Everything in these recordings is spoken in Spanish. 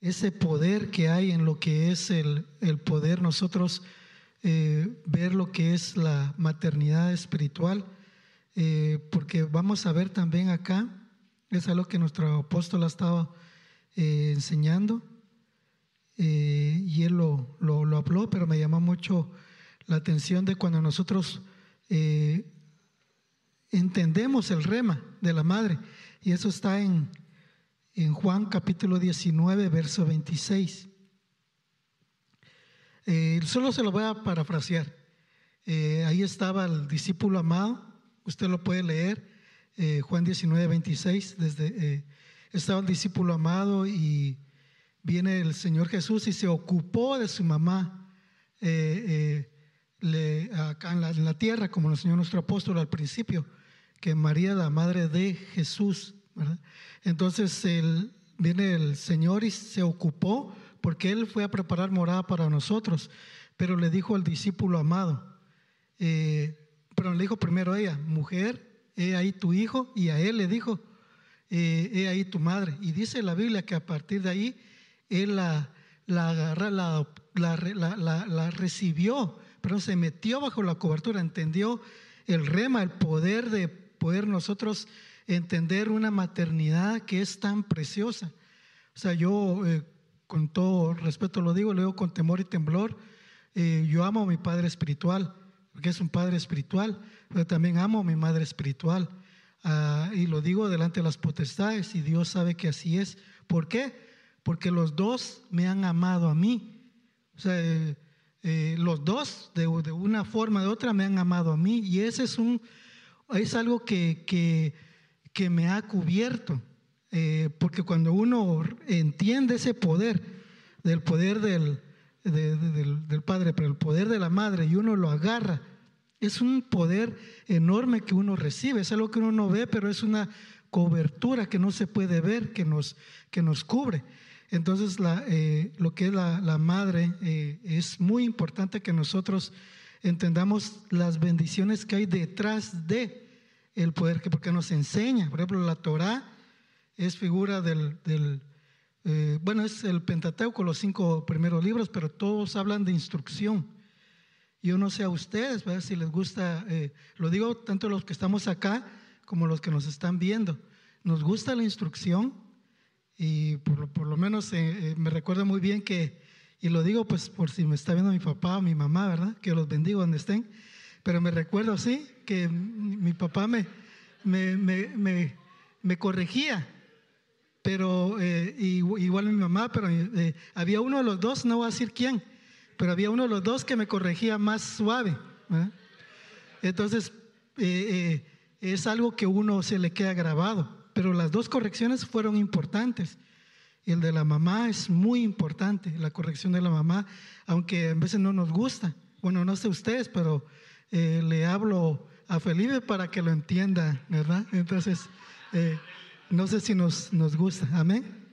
ese poder que hay en lo que es el, poder nosotros eh, ver lo que es la maternidad espiritual, eh, porque vamos a ver también acá, es algo que nuestro apóstol ha estado eh, enseñando, y él lo, lo, habló, pero me llamó mucho la atención de cuando nosotros entendemos el rema de la madre, y eso está en en Juan capítulo 19, verso 26. Eh, solo se lo voy a parafrasear. Eh, ahí estaba el discípulo amado, usted lo puede leer, eh, Juan 19, 26, desde, estaba el discípulo amado y viene el Señor Jesús y se ocupó de su mamá le, en la, en la, tierra, como lo enseñó nuestro apóstol al principio, que María, la madre de Jesús, entonces viene el Señor y se ocupó porque Él fue a preparar morada para nosotros, pero le dijo al discípulo amado, eh, pero le dijo primero a ella, mujer, he ahí tu hijo, y a él le dijo, eh, he ahí tu madre. Y dice la Biblia que a partir de ahí él la, la, la, la recibió, pero se metió bajo la cobertura, entendió el rema, el poder de poder nosotros entender una maternidad que es tan preciosa. O sea, yo eh, con todo respeto lo digo, lo digo con temor y temblor, eh, yo amo a mi padre espiritual, porque es un padre espiritual, pero también amo a mi madre espiritual. Ah, y lo digo delante de las potestades y Dios sabe que así es. ¿Por qué? Porque los dos me han amado a mí. O sea, eh, los dos de, de, una forma de otra me han amado a mí y ese es un es algo que, que que me ha cubierto. Eh, porque cuando uno entiende ese poder, del poder del, del, Padre, pero el poder de la Madre, y uno lo agarra, es un poder enorme que uno recibe, es algo que uno no ve, pero es una cobertura que no se puede ver, que nos, que nos cubre. Entonces, eh, lo que es la, la madre, eh, es muy importante que nosotros entendamos las bendiciones que hay detrás de el poder que porque nos enseña. Por ejemplo, la Torah es figura del, eh, bueno, es el Pentateuco, los cinco primeros libros, pero todos hablan de instrucción. Yo no sé a ustedes, si les gusta, eh, lo digo tanto los que estamos acá como los que nos están viendo. Nos gusta la instrucción y por, lo menos eh, me recuerdo muy bien que, y lo digo pues por si me está viendo mi papá o mi mamá, ¿verdad? Que los bendigo donde estén pero me recuerdo, sí, que mi papá me, me, me, corregía, pero eh, igual mi mamá, pero eh, había uno de los dos, no voy a decir quién, pero había uno de los dos que me corregía más suave. Entonces, eh, es algo que uno se le queda grabado, pero las dos correcciones fueron importantes. El de la mamá es muy importante, la corrección de la mamá, aunque a veces no nos gusta. Bueno, no sé ustedes, pero eh, le hablo a Felipe para que lo entienda, ¿verdad? Entonces, eh, no sé si nos, nos gusta. Amén.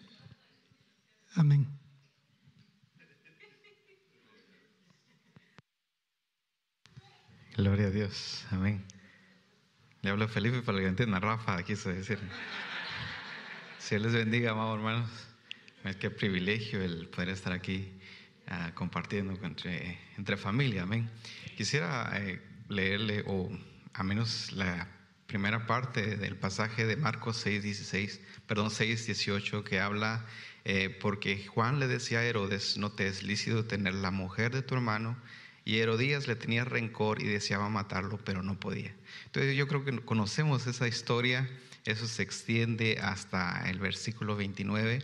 Amén. Gloria a Dios. Amén. Le hablo a Felipe para que entienda. Rafa, quiso decir. Si Él les bendiga, amados hermanos. Que privilegio el poder estar aquí uh, compartiendo entre, entre familia. Amén. Quisiera eh, leerle, o a menos la primera parte del pasaje de Marcos 6, 16, perdón, 6, 18, que habla, eh, porque Juan le decía a Herodes, no te es lícito tener la mujer de tu hermano, y Herodías le tenía rencor y deseaba matarlo, pero no podía. Entonces yo creo que conocemos esa historia, eso se extiende hasta el versículo 29,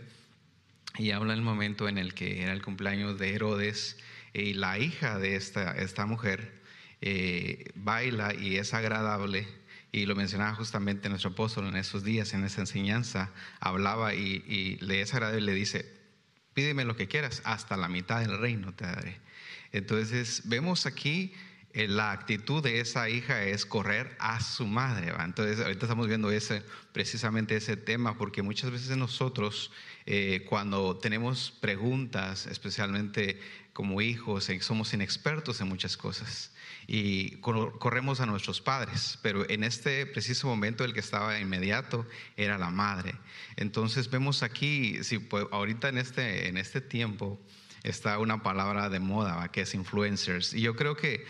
y habla el momento en el que era el cumpleaños de Herodes, y la hija de esta, esta mujer eh, baila y es agradable, y lo mencionaba justamente nuestro apóstol en esos días, en esa enseñanza, hablaba y, le es agradable, le dice, pídeme lo que quieras, hasta la mitad del reino te daré. Entonces vemos aquí eh, la actitud de esa hija es correr a su madre. Entonces, ahorita estamos viendo ese, precisamente ese tema, porque muchas veces nosotros, eh, cuando tenemos preguntas, especialmente como hijos, eh, somos inexpertos en muchas cosas y corremos a nuestros padres, pero en este preciso momento el que estaba inmediato era la madre. Entonces vemos aquí, si pues, ahorita en este, en este tiempo está una palabra de moda que es influencers, y yo creo que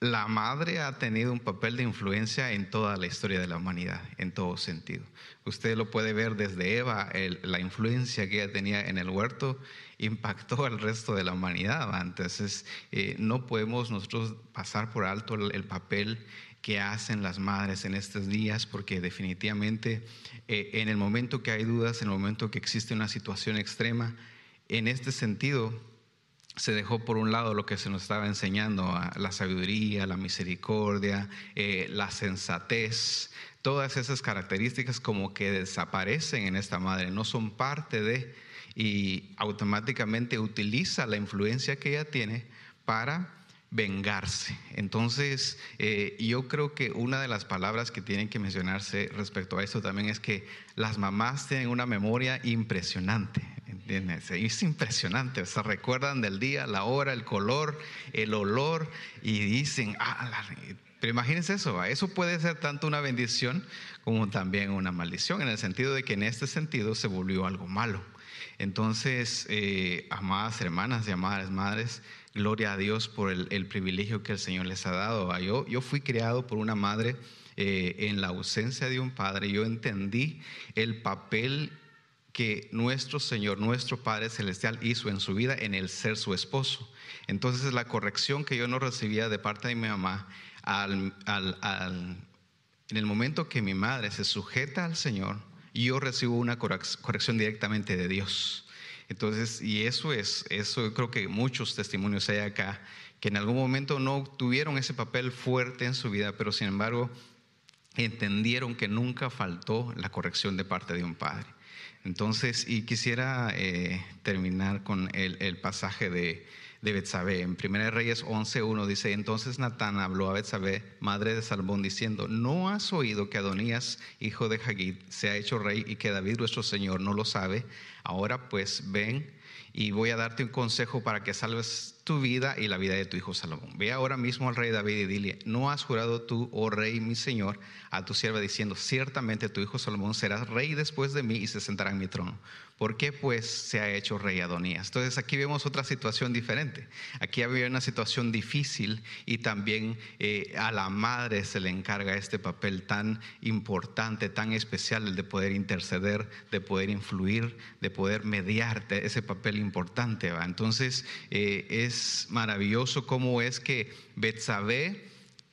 la madre ha tenido un papel de influencia en toda la historia de la humanidad, en todo sentido. Usted lo puede ver desde Eva, la influencia que ella tenía en el huerto impactó al resto de la humanidad. Entonces, eh, no podemos nosotros pasar por alto el, papel que hacen las madres en estos días, porque definitivamente eh, en el momento que hay dudas, en el momento que existe una situación extrema, en este sentido, se dejó por un lado lo que se nos estaba enseñando, la sabiduría, la misericordia, eh, la sensatez, todas esas características como que desaparecen en esta madre, no son parte de, y automáticamente utiliza la influencia que ella tiene para vengarse. Entonces, eh, yo creo que una de las palabras que tienen que mencionarse respecto a esto también es que las mamás tienen una memoria impresionante. Es impresionante, se recuerdan del día, la hora, el color, el olor y dicen, ah, pero imagínense eso, eso puede ser tanto una bendición como también una maldición, en el sentido de que en este sentido se volvió algo malo. Entonces, eh, amadas hermanas y amadas madres, gloria a Dios por el, privilegio que el Señor les ha dado. Yo, yo fui criado por una madre eh, en la ausencia de un padre, yo entendí el papel que nuestro Señor, nuestro Padre Celestial hizo en su vida en el ser su esposo. Entonces la corrección que yo no recibía de parte de mi mamá, al, en el momento que mi madre se sujeta al Señor, yo recibo una corrección directamente de Dios. Entonces, y eso es, eso yo creo que muchos testimonios hay acá, que en algún momento no tuvieron ese papel fuerte en su vida, pero sin embargo entendieron que nunca faltó la corrección de parte de un padre. Entonces, y quisiera eh, terminar con el, pasaje de, de Betsabé. En 1 Reyes 11.1 dice, entonces Natán habló a Betsabé, madre de Salmón, diciendo, ¿no has oído que Adonías, hijo de Hagid, se ha hecho rey y que David nuestro Señor no lo sabe? Ahora pues ven y voy a darte un consejo para que salves tu vida y la vida de tu hijo Salomón. Ve ahora mismo al rey David y dile, ¿no has jurado tú, oh rey, mi señor, a tu sierva diciendo, ciertamente tu hijo Salomón será rey después de mí y se sentará en mi trono? ¿Por qué pues se ha hecho rey Adonías? Entonces aquí vemos otra situación diferente. Aquí había una situación difícil y también eh, a la madre se le encarga este papel tan importante, tan especial, el de poder interceder, de poder influir, de poder mediar ese papel importante. Entonces eh, es maravilloso cómo es que Betsabé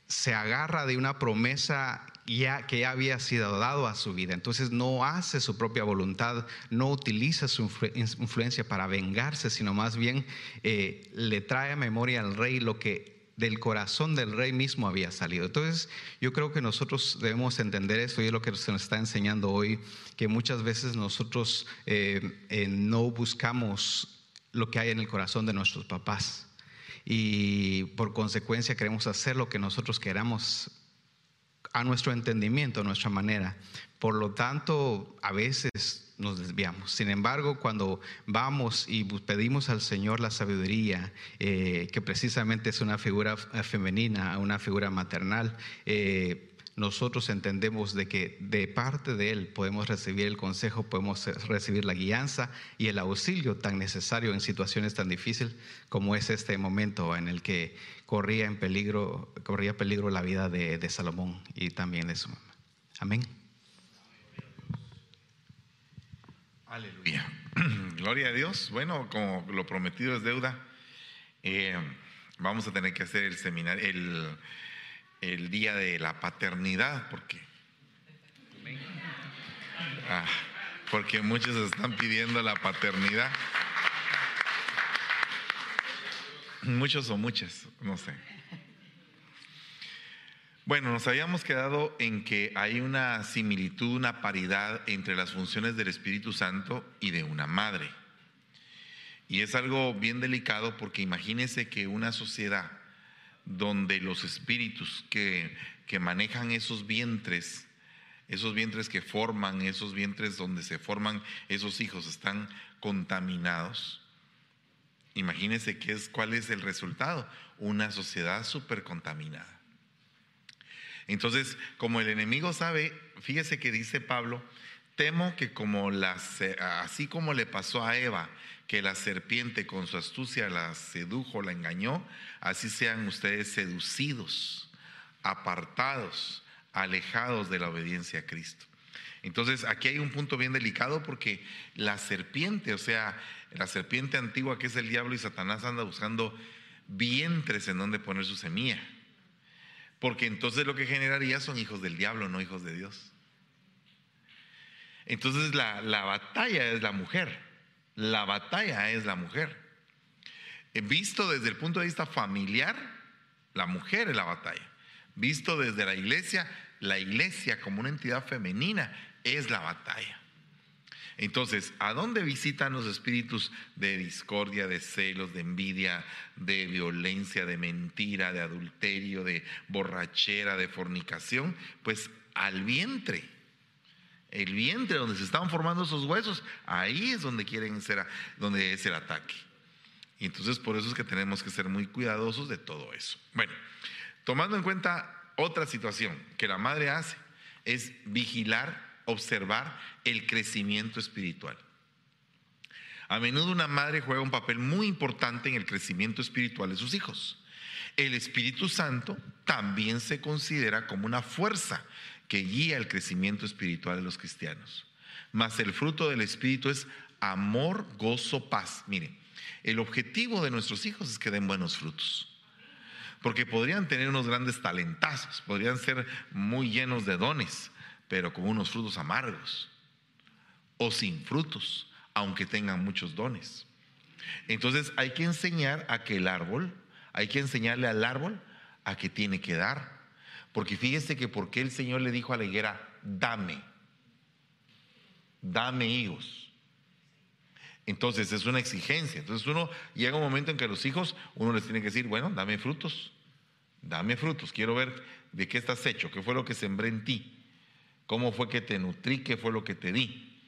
se agarra de una promesa ya, que ya había sido dado a su vida. Entonces no hace su propia voluntad, no utiliza su influencia para vengarse, sino más bien eh, le trae a memoria al rey lo que del corazón del rey mismo había salido. Entonces, yo creo que nosotros debemos entender esto y es lo que se nos está enseñando hoy, que muchas veces nosotros eh, eh, no buscamos lo que hay en el corazón de nuestros papás y por consecuencia queremos hacer lo que nosotros queramos a nuestro entendimiento, a nuestra manera. Por lo tanto, a veces nos desviamos. Sin embargo, cuando vamos y pedimos al Señor la sabiduría, eh, que precisamente es una figura femenina, una figura maternal, eh, nosotros entendemos de que de parte de Él podemos recibir el consejo, podemos recibir la guianza y el auxilio tan necesario en situaciones tan difíciles como es este momento en el que corría en peligro, corría peligro la vida de, Salomón y también de su mamá. Amén. Aleluya. Gloria a Dios. Bueno, como lo prometido es deuda, eh, vamos a tener que hacer el seminario, el día de la paternidad, porque, ah, porque muchos están pidiendo la paternidad. Muchos o muchas, no sé. Bueno, nos habíamos quedado en que hay una similitud, una paridad entre las funciones del Espíritu Santo y de una madre. Y es algo bien delicado porque imagínese que una sociedad donde los espíritus que, que manejan esos vientres, esos vientres que forman, esos vientres donde se forman esos hijos están contaminados, imagínense qué es, cuál es el resultado, una sociedad súper contaminada. Entonces, como el enemigo sabe, fíjese que dice Pablo, temo que como las, así como le pasó a Eva, que la serpiente con su astucia la sedujo, la engañó, así sean ustedes seducidos, apartados, alejados de la obediencia a Cristo. Entonces, aquí hay un punto bien delicado porque la serpiente, o sea, la serpiente antigua que es el diablo y Satanás anda buscando vientres en donde poner su semilla. Porque entonces lo que generaría son hijos del diablo, no hijos de Dios. Entonces la, la batalla es la mujer. La batalla es la mujer. Visto desde el punto de vista familiar, la mujer es la batalla. Visto desde la iglesia, la iglesia como una entidad femenina es la batalla. Entonces, ¿a dónde visitan los espíritus de discordia, de celos, de envidia, de violencia, de mentira, de adulterio, de borrachera, de fornicación? Pues al vientre. El vientre donde se estaban formando esos huesos, ahí es donde quieren ser, donde es el ataque. Y entonces por eso es que tenemos que ser muy cuidadosos de todo eso. Bueno, tomando en cuenta otra situación que la madre hace, es vigilar observar el crecimiento espiritual. A menudo una madre juega un papel muy importante en el crecimiento espiritual de sus hijos. El Espíritu Santo también se considera como una fuerza que guía el crecimiento espiritual de los cristianos. Mas el fruto del Espíritu es amor, gozo, paz. Miren, el objetivo de nuestros hijos es que den buenos frutos. Porque podrían tener unos grandes talentazos, podrían ser muy llenos de dones, pero con unos frutos amargos o sin frutos, aunque tengan muchos dones. Entonces hay que enseñar a que el árbol, hay que enseñarle al árbol a que tiene que dar. Porque fíjese que porque el Señor le dijo a la higuera, dame, dame higos. Entonces es una exigencia. Entonces uno llega un momento en que a los hijos uno les tiene que decir, bueno, dame frutos, dame frutos, quiero ver de qué estás hecho, qué fue lo que sembré en ti. ¿Cómo fue que te nutrí? ¿Qué fue lo que te di?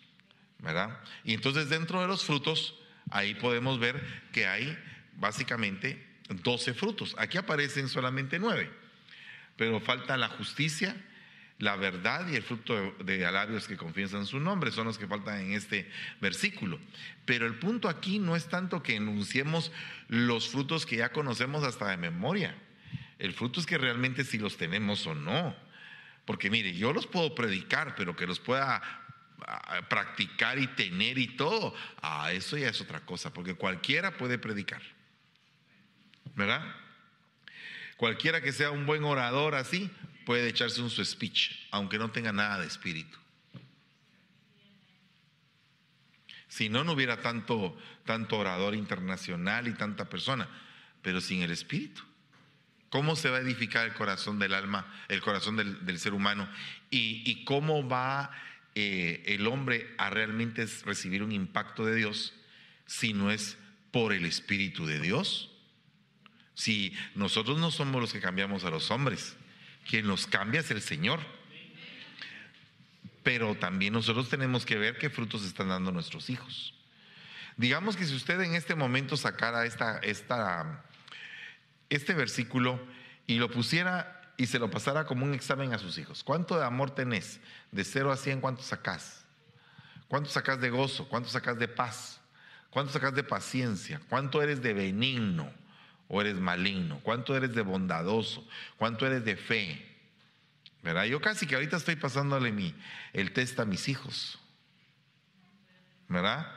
¿Verdad? Y entonces dentro de los frutos, ahí podemos ver que hay básicamente 12 frutos. Aquí aparecen solamente 9, pero falta la justicia, la verdad y el fruto de, de labios que confiesan su nombre, son los que faltan en este versículo. Pero el punto aquí no es tanto que enunciemos los frutos que ya conocemos hasta de memoria. El fruto es que realmente si los tenemos o no. Porque mire, yo los puedo predicar, pero que los pueda practicar y tener y todo, ah, eso ya es otra cosa, porque cualquiera puede predicar. ¿Verdad? Cualquiera que sea un buen orador así, puede echarse un su speech, aunque no tenga nada de espíritu. Si no, no hubiera tanto, tanto orador internacional y tanta persona, pero sin el espíritu. ¿Cómo se va a edificar el corazón del alma, el corazón del, ser humano? Y, cómo va eh, el hombre a realmente recibir un impacto de Dios si no es por el Espíritu de Dios? Si nosotros no somos los que cambiamos a los hombres, quien los cambia es el Señor. Pero también nosotros tenemos que ver qué frutos están dando nuestros hijos. Digamos que si usted en este momento sacara esta, este versículo y lo pusiera y se lo pasara como un examen a sus hijos. ¿Cuánto de amor tenés? De 0 a 100, ¿cuánto sacás? ¿Cuánto sacás de gozo? ¿Cuánto sacás de paz? ¿Cuánto sacás de paciencia? ¿Cuánto eres de benigno o eres maligno? ¿Cuánto eres de bondadoso? ¿Cuánto eres de fe? ¿Verdad? Yo casi que ahorita estoy pasándole mi, el test a mis hijos. ¿Verdad?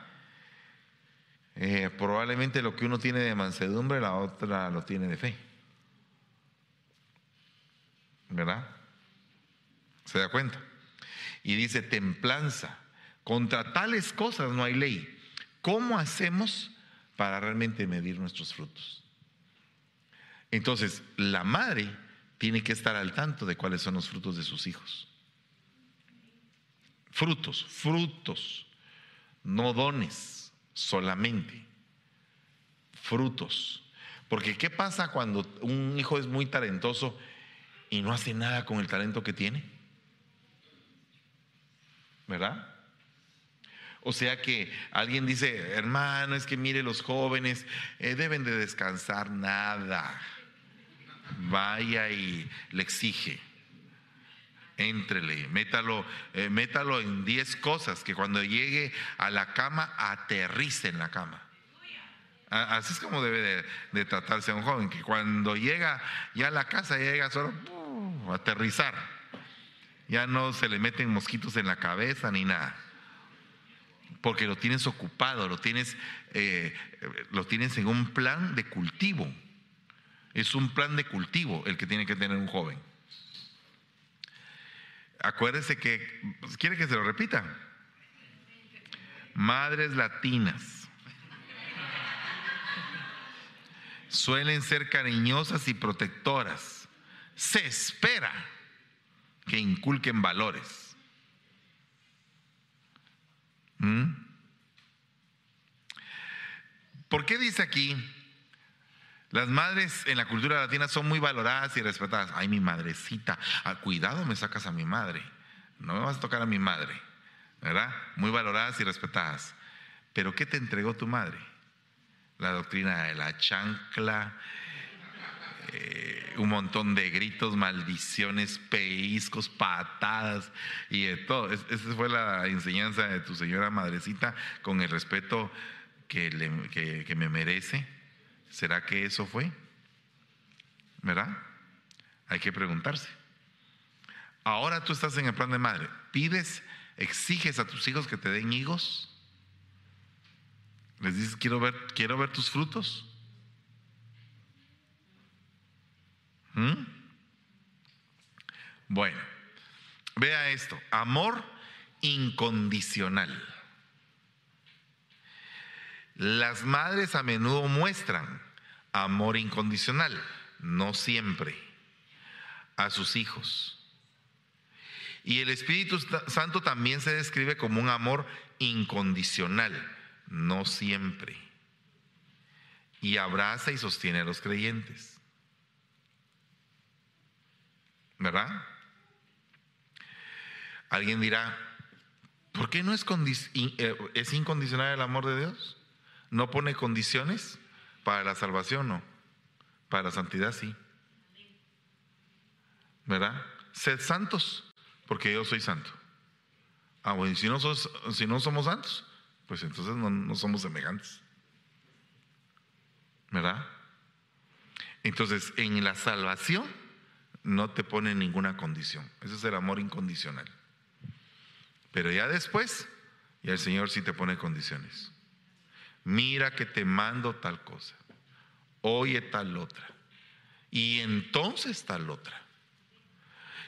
Eh, probablemente lo que uno tiene de mansedumbre, la otra lo tiene de fe. ¿Verdad? ¿Se da cuenta? Y dice templanza. Contra tales cosas no hay ley. ¿Cómo hacemos para realmente medir nuestros frutos? Entonces, la madre tiene que estar al tanto de cuáles son los frutos de sus hijos. Frutos, frutos, no dones solamente frutos. Porque ¿qué pasa cuando un hijo es muy talentoso y no hace nada con el talento que tiene? ¿Verdad? O sea que alguien dice, hermano, es que mire los jóvenes eh, deben de descansar nada. Vaya y le exige. Éntrele, métalo, eh, métalo en 10 cosas que cuando llegue a la cama aterrice en la cama. Así es como debe de, tratarse a un joven, que cuando llega ya a la casa llega solo aterrizar. Ya no se le meten mosquitos en la cabeza ni nada porque lo tienes ocupado, lo tienes, eh, lo tienes en un plan de cultivo. Es un plan de cultivo el que tiene que tener un joven. Acuérdese que, pues, ¿quiere que se lo repita? Madres latinas suelen ser cariñosas y protectoras. Se espera que inculquen valores ¿Mm? ¿Por qué dice aquí? Las madres en la cultura latina son muy valoradas y respetadas. Ay, mi madrecita, ah, cuidado me sacas a mi madre. No me vas a tocar a mi madre, ¿verdad? Muy valoradas y respetadas. Pero ¿qué te entregó tu madre? La doctrina de la chancla, eh, un montón de gritos, maldiciones, peiscos, patadas y de todo. esa fue la enseñanza de tu señora madrecita con el respeto que me merece. ¿Será que eso fue? ¿Verdad? Hay que preguntarse. Ahora tú estás en el plan de madre. ¿Pides, exiges a tus hijos que te den hijos? ¿Les dices, quiero ver, quiero ver tus frutos? ¿Mm? Bueno, vea esto, amor incondicional. Las madres a menudo muestran amor incondicional, no siempre, a sus hijos. Y el Espíritu Santo también se describe como un amor incondicional, no siempre. Y abraza y sostiene a los creyentes. ¿verdad? Alguien dirá, ¿por qué no es, eh, es incondicional el amor de Dios? ¿No pone condiciones para la salvación? No. Para la santidad sí. ¿Verdad? Sed santos, porque yo soy santo. Ah, bueno, si no, si no somos santos, pues entonces no, no somos semejantes. ¿Verdad? Entonces, en la salvación no te pone ninguna condición. Ese es el amor incondicional. Pero ya después, ya el Señor sí te pone condiciones. Mira que te mando tal cosa. Oye tal otra. Y entonces tal otra.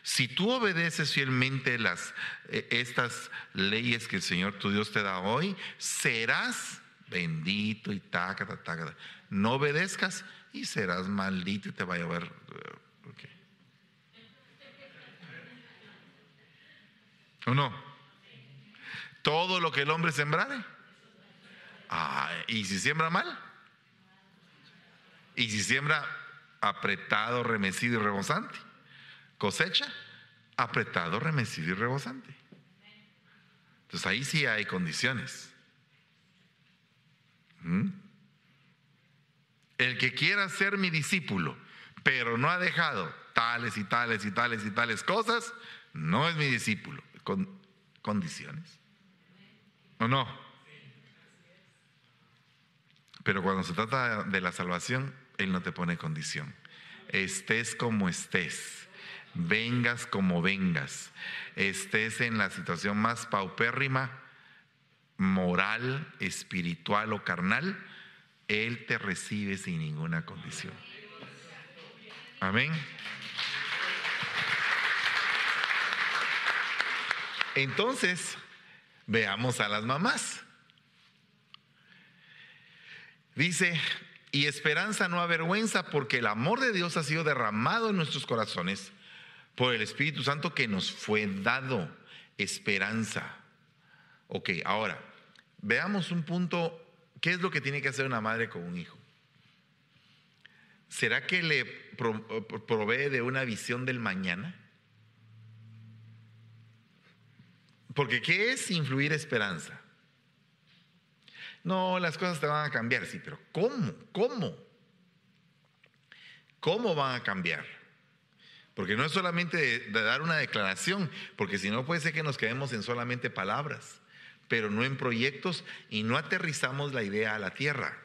Si tú obedeces fielmente las, eh, estas leyes que el Señor tu Dios te da hoy, serás bendito y taca, taca, No obedezcas y serás maldito y te va a llevar eh, ¿O no? Todo lo que el hombre sembrare. Ah, ¿Y si siembra mal? ¿Y si siembra apretado, remecido y rebosante? Cosecha apretado, remecido y rebosante. Entonces ahí sí hay condiciones. ¿Mm? El que quiera ser mi discípulo, pero no ha dejado tales y tales y tales y tales cosas, no es mi discípulo con condiciones. ¿O no? Pero cuando se trata de la salvación, Él no te pone condición. Estés como estés, vengas como vengas, estés en la situación más paupérrima, moral, espiritual o carnal, Él te recibe sin ninguna condición. Amén. Entonces, veamos a las mamás. Dice, y esperanza no avergüenza porque el amor de Dios ha sido derramado en nuestros corazones por el Espíritu Santo que nos fue dado. Esperanza. Ok, ahora, veamos un punto, ¿qué es lo que tiene que hacer una madre con un hijo? ¿será que le provee de una visión del mañana? Porque ¿qué es influir esperanza? No, las cosas te van a cambiar, sí, pero ¿cómo? ¿Cómo? ¿Cómo van a cambiar? Porque no es solamente de, dar una declaración, porque si no puede ser que nos quedemos en solamente palabras, pero no en proyectos y no aterrizamos la idea a la tierra.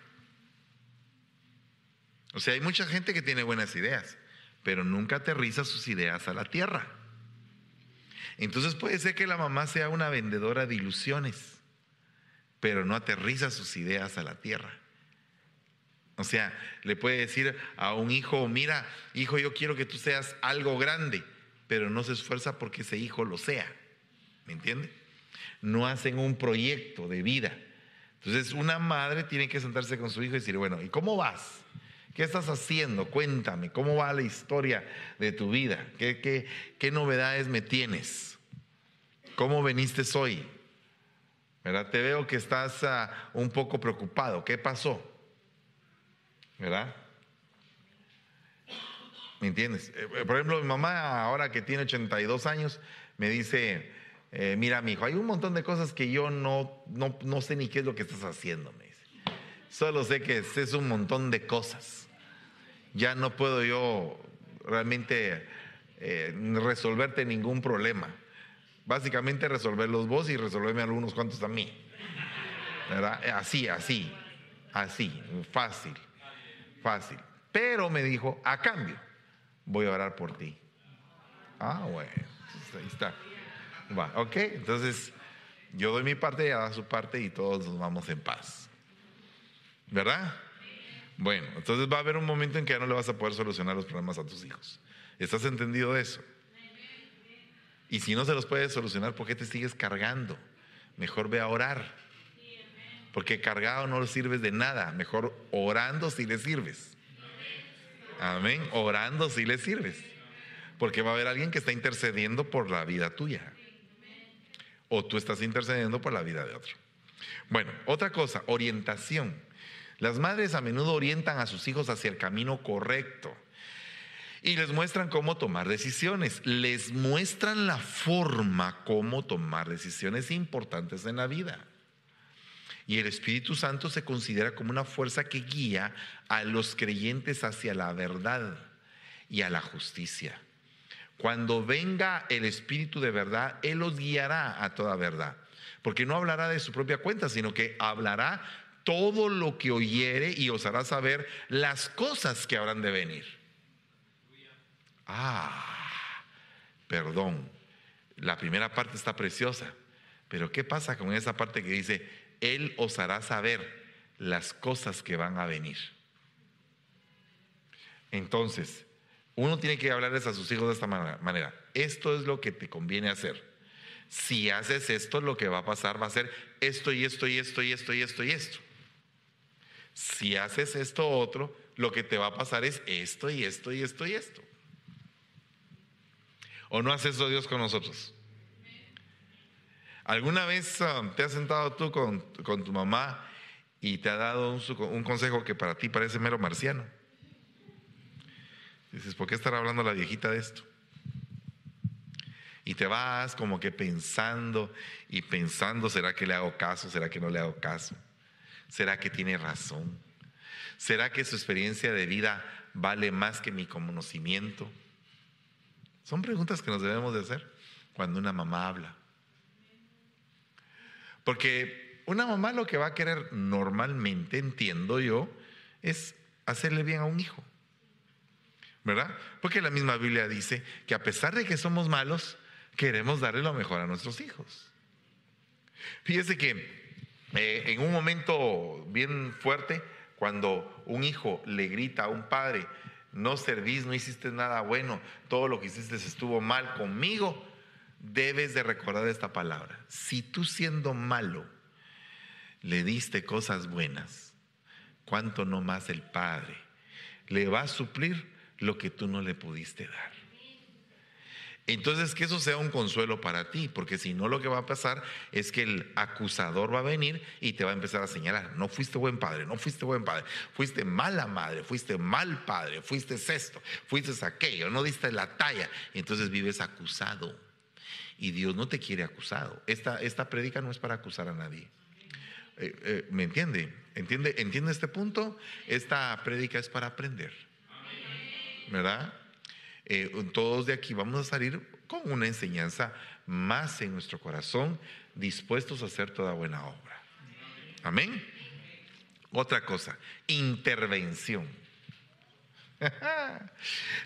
O sea, hay mucha gente que tiene buenas ideas, pero nunca aterriza sus ideas a la tierra. Entonces puede ser que la mamá sea una vendedora de ilusiones, pero no aterriza sus ideas a la tierra. O sea, le puede decir a un hijo, mira, hijo, yo quiero que tú seas algo grande, pero no se esfuerza porque ese hijo lo sea. ¿Me entiende? No hacen un proyecto de vida. Entonces, una madre tiene que sentarse con su hijo y decir, bueno, ¿y cómo vas? ¿Qué estás haciendo? Cuéntame, ¿cómo va la historia de tu vida? ¿Qué, qué, qué novedades me tienes? ¿Cómo viniste hoy? ¿Verdad? Te veo que estás ah, un poco preocupado. ¿Qué pasó? ¿verdad? ¿Me entiendes? Eh, por ejemplo, mi mamá, ahora que tiene 82 años, me dice, eh, mira, mi hijo, hay un montón de cosas que yo no, no, sé ni qué es lo que estás haciendo, me dice. Solo sé que es un montón de cosas. Ya no puedo yo realmente eh, resolverte ningún problema. Básicamente resolverlos vos y resolverme algunos cuantos a mí. ¿Verdad? Así, así, así, fácil fácil. Pero me dijo, a cambio, voy a orar por ti. Ah, bueno, ahí está. Va, ok, entonces yo doy mi parte, ella da su parte y todos nos vamos en paz. ¿Verdad? Bueno, entonces va a haber un momento en que ya no le vas a poder solucionar los problemas a tus hijos. ¿Estás entendido de eso? Y si no se los puedes solucionar, ¿por qué te sigues cargando? Mejor ve a orar. Porque cargado no sirves de nada. Mejor orando si le sirves. Amén. Orando si le sirves. Porque va a haber alguien que está intercediendo por la vida tuya. O tú estás intercediendo por la vida de otro. Bueno, otra cosa, orientación. Las madres a menudo orientan a sus hijos hacia el camino correcto y les muestran cómo tomar decisiones, les muestran la forma cómo tomar decisiones importantes en la vida. Y el Espíritu Santo se considera como una fuerza que guía a los creyentes hacia la verdad y a la justicia. Cuando venga el Espíritu de verdad, Él los guiará a toda verdad. Porque no hablará de su propia cuenta, sino que hablará todo lo que oyere y os hará saber las cosas que habrán de venir. Ah, perdón. La primera parte está preciosa. Pero ¿qué pasa con esa parte que dice, él os hará saber las cosas que van a venir. Entonces, uno tiene que hablarles a sus hijos de esta manera. Esto es lo que te conviene hacer. Si haces esto, lo que va a pasar va a ser esto y esto y esto y esto y esto y esto. Si haces esto otro, lo que te va a pasar es esto y esto y esto y esto. ¿O no hace eso Dios con nosotros? ¿Alguna vez um, te has sentado tú con, tu mamá y te ha dado un, consejo que para ti parece mero marciano? Dices, ¿por qué estará hablando la viejita de esto? Y te vas como que pensando y pensando, ¿será que le hago caso? ¿Será que no le hago caso? ¿Será que tiene razón? ¿Será que su experiencia de vida vale más que mi conocimiento? Son preguntas que nos debemos de hacer cuando una mamá habla. Porque una mamá lo que va a querer normalmente, entiendo yo, es hacerle bien a un hijo. ¿Verdad? Porque la misma Biblia dice que a pesar de que somos malos, queremos darle lo mejor a nuestros hijos. Fíjese que eh, en un momento bien fuerte, cuando un hijo le grita a un padre, no servís, no hiciste nada bueno, todo lo que hiciste estuvo mal conmigo, debes de recordar esta palabra. Si tú siendo malo le diste cosas buenas, ¿cuánto no más el Padre le va a suplir lo que tú no le pudiste dar? Entonces, que eso sea un consuelo para ti, porque si no lo que va a pasar es que el acusador va a venir y te va a empezar a señalar, no fuiste buen padre, no fuiste buen padre, fuiste mala madre, fuiste mal padre, fuiste esto, fuiste aquello, no diste la talla, entonces vives acusado. Y Dios no te quiere acusado. Esta, esta prédica no es para acusar a nadie. Eh, eh, ¿Me entiende? entiende? ¿Entiende este punto? Esta prédica es para aprender. ¿Verdad? Eh, todos de aquí vamos a salir con una enseñanza más en nuestro corazón, dispuestos a hacer toda buena obra. Amén. Otra cosa, intervención.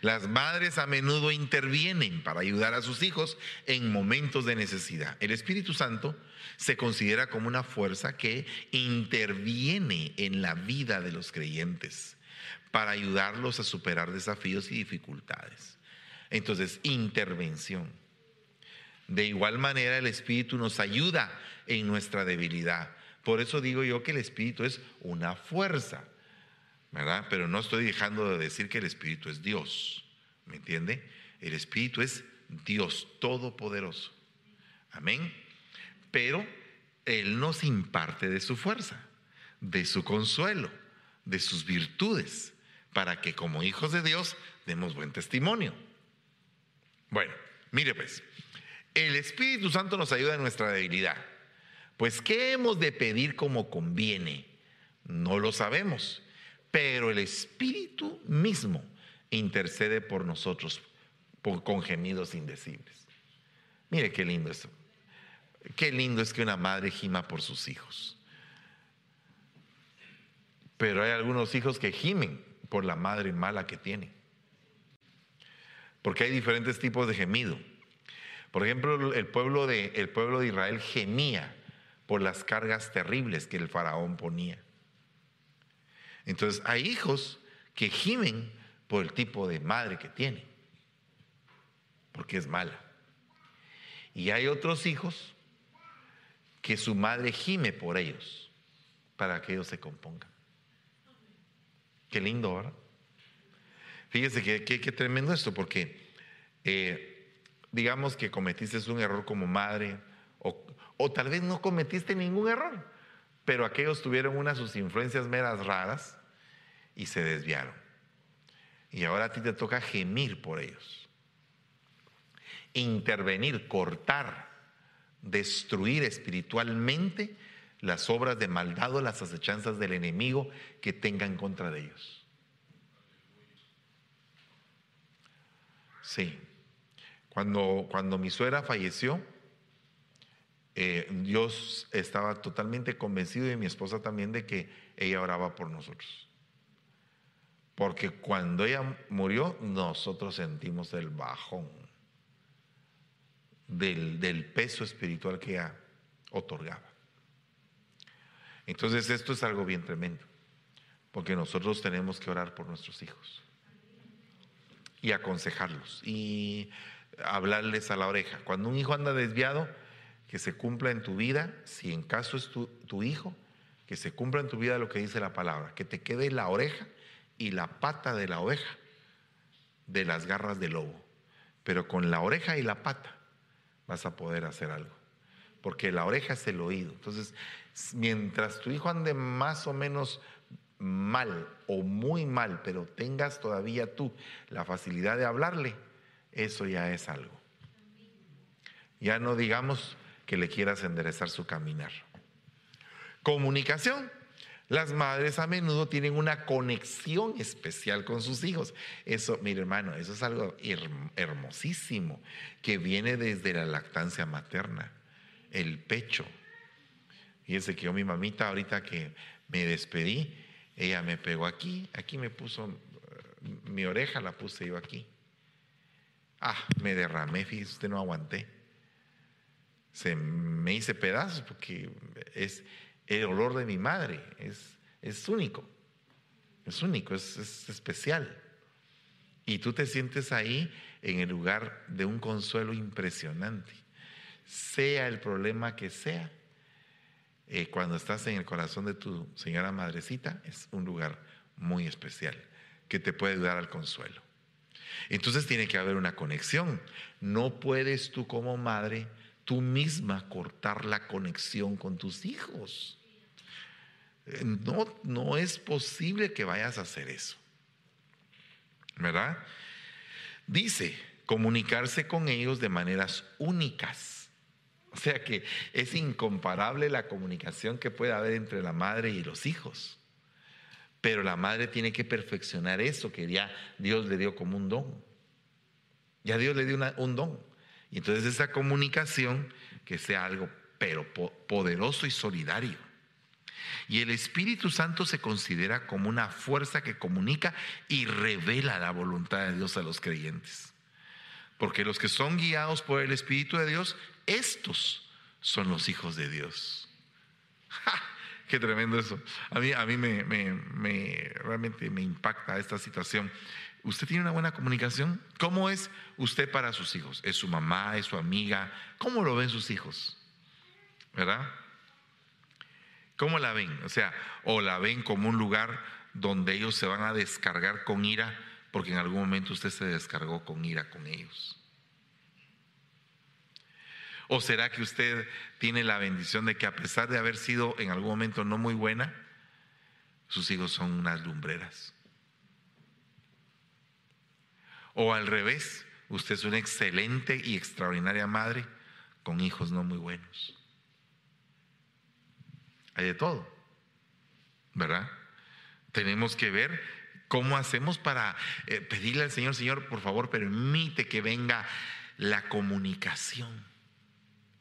Las madres a menudo intervienen para ayudar a sus hijos en momentos de necesidad. El Espíritu Santo se considera como una fuerza que interviene en la vida de los creyentes para ayudarlos a superar desafíos y dificultades. Entonces, intervención. De igual manera, el Espíritu nos ayuda en nuestra debilidad. Por eso digo yo que el Espíritu es una fuerza, ¿verdad? Pero no estoy dejando de decir que el Espíritu es Dios, ¿me entiende? El Espíritu es Dios Todopoderoso. Amén. Pero Él nos imparte de su fuerza, de su consuelo, de sus virtudes, para que como hijos de Dios demos buen testimonio. Bueno, mire pues, el Espíritu Santo nos ayuda en nuestra debilidad. Pues, ¿qué hemos de pedir como conviene? No lo sabemos, pero el Espíritu mismo intercede por nosotros con gemidos indecibles. Mire qué lindo eso. Qué lindo es que una madre gima por sus hijos. Pero hay algunos hijos que gimen por la madre mala que tienen porque hay diferentes tipos de gemido. Por ejemplo, el pueblo de, el pueblo de Israel gemía por las cargas terribles que el faraón ponía. Entonces, hay hijos que gimen por el tipo de madre que tiene, porque es mala. Y hay otros hijos que su madre gime por ellos, para que ellos se compongan. Qué lindo, ¿verdad? Fíjese que, tremendo esto, porque eh, digamos que cometiste un error como madre, o, o, tal vez no cometiste ningún error, pero aquellos tuvieron unas sus influencias meras raras y se desviaron. Y ahora a ti te toca gemir por ellos. Intervenir, cortar, destruir espiritualmente las obras de maldad o las acechanzas del enemigo que tengan contra de ellos. Sí. Cuando, cuando mi suegra falleció, eh, Dios estaba totalmente convencido y mi esposa también de que ella oraba por nosotros. Porque cuando ella murió, nosotros sentimos el bajón del, del peso espiritual que ella otorgaba. Entonces esto es algo bien tremendo, porque nosotros tenemos que orar por nuestros hijos y aconsejarlos y hablarles a la oreja. Cuando un hijo anda desviado, que se cumpla en tu vida, si en caso es tu, hijo, que se cumpla en tu vida lo que dice la palabra, que te quede la oreja y la pata de la oveja de las garras del lobo. Pero con la oreja y la pata vas a poder hacer algo. Porque la oreja es el oído. Entonces, mientras tu hijo ande más o menos mal o muy mal, pero tengas todavía tú la facilidad de hablarle, eso ya es algo. Ya no digamos que le quieras enderezar su caminar. Comunicación. Las madres a menudo tienen una conexión especial con sus hijos. Eso, mi hermano, eso es algo hermosísimo que viene desde la lactancia materna, el pecho. Fíjense que yo, mi mamita, ahorita que me despedí, ella me pegó aquí, aquí me puso eh, mi oreja, la puse yo aquí. Ah, me derramé, fíjese usted, no aguanté. Se me hice pedazos porque es el olor de mi madre, es, es único, es único, es, es especial. Y tú te sientes ahí en el lugar de un consuelo impresionante. Sea el problema que sea, eh, cuando estás en el corazón de tu señora madrecita, es un lugar muy especial que te puede ayudar al consuelo. Entonces tiene que haber una conexión. No puedes tú como madre, tú misma cortar la conexión con tus hijos. Eh, no, no es posible que vayas a hacer eso. ¿Verdad? Dice, comunicarse con ellos de maneras únicas. O sea que es incomparable la comunicación que puede haber entre la madre y los hijos. Pero la madre tiene que perfeccionar eso que ya Dios le dio como un don. Ya Dios le dio un don. Y entonces esa comunicación que sea algo, pero poderoso y solidario. Y el Espíritu Santo se considera como una fuerza que comunica y revela la voluntad de Dios a los creyentes. Porque los que son guiados por el Espíritu de Dios, estos son los hijos de Dios. Qué tremendo eso. A mí, a mí me, me, realmente me impacta esta situación. ¿Usted tiene una buena comunicación? ¿Cómo es usted para sus hijos? ¿Es su mamá? ¿Es su amiga? ¿Cómo lo ven sus hijos? ¿Verdad? ¿Cómo la ven? O sea, o la ven como un lugar donde ellos se van a descargar con ira, porque en algún momento usted se descargó con ira con ellos. ¿O será que usted tiene la bendición de que a pesar de haber sido en algún momento no muy buena, sus hijos son unas lumbreras? O al revés, usted es una excelente y extraordinaria madre con hijos no muy buenos. Hay de todo, ¿verdad? Tenemos que ver cómo hacemos para eh, pedirle al Señor, Señor, por favor, permite que venga la comunicación,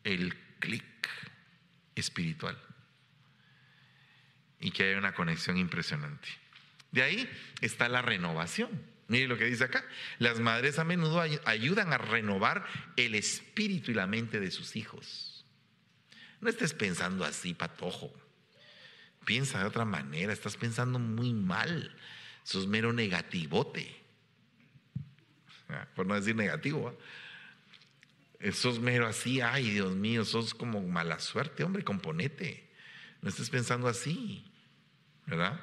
el clic espiritual y que haya una conexión impresionante. De ahí está la renovación. Mire lo que dice acá. Las madres a menudo ayudan a renovar el espíritu y la mente de sus hijos. No estés pensando así, patojo. Piensa de otra manera, estás pensando muy mal. Sos mero negativote. Ah, por no decir negativo. Sos mero así, ay Dios mío, sos como mala suerte, hombre, componete. No estés pensando así, ¿verdad?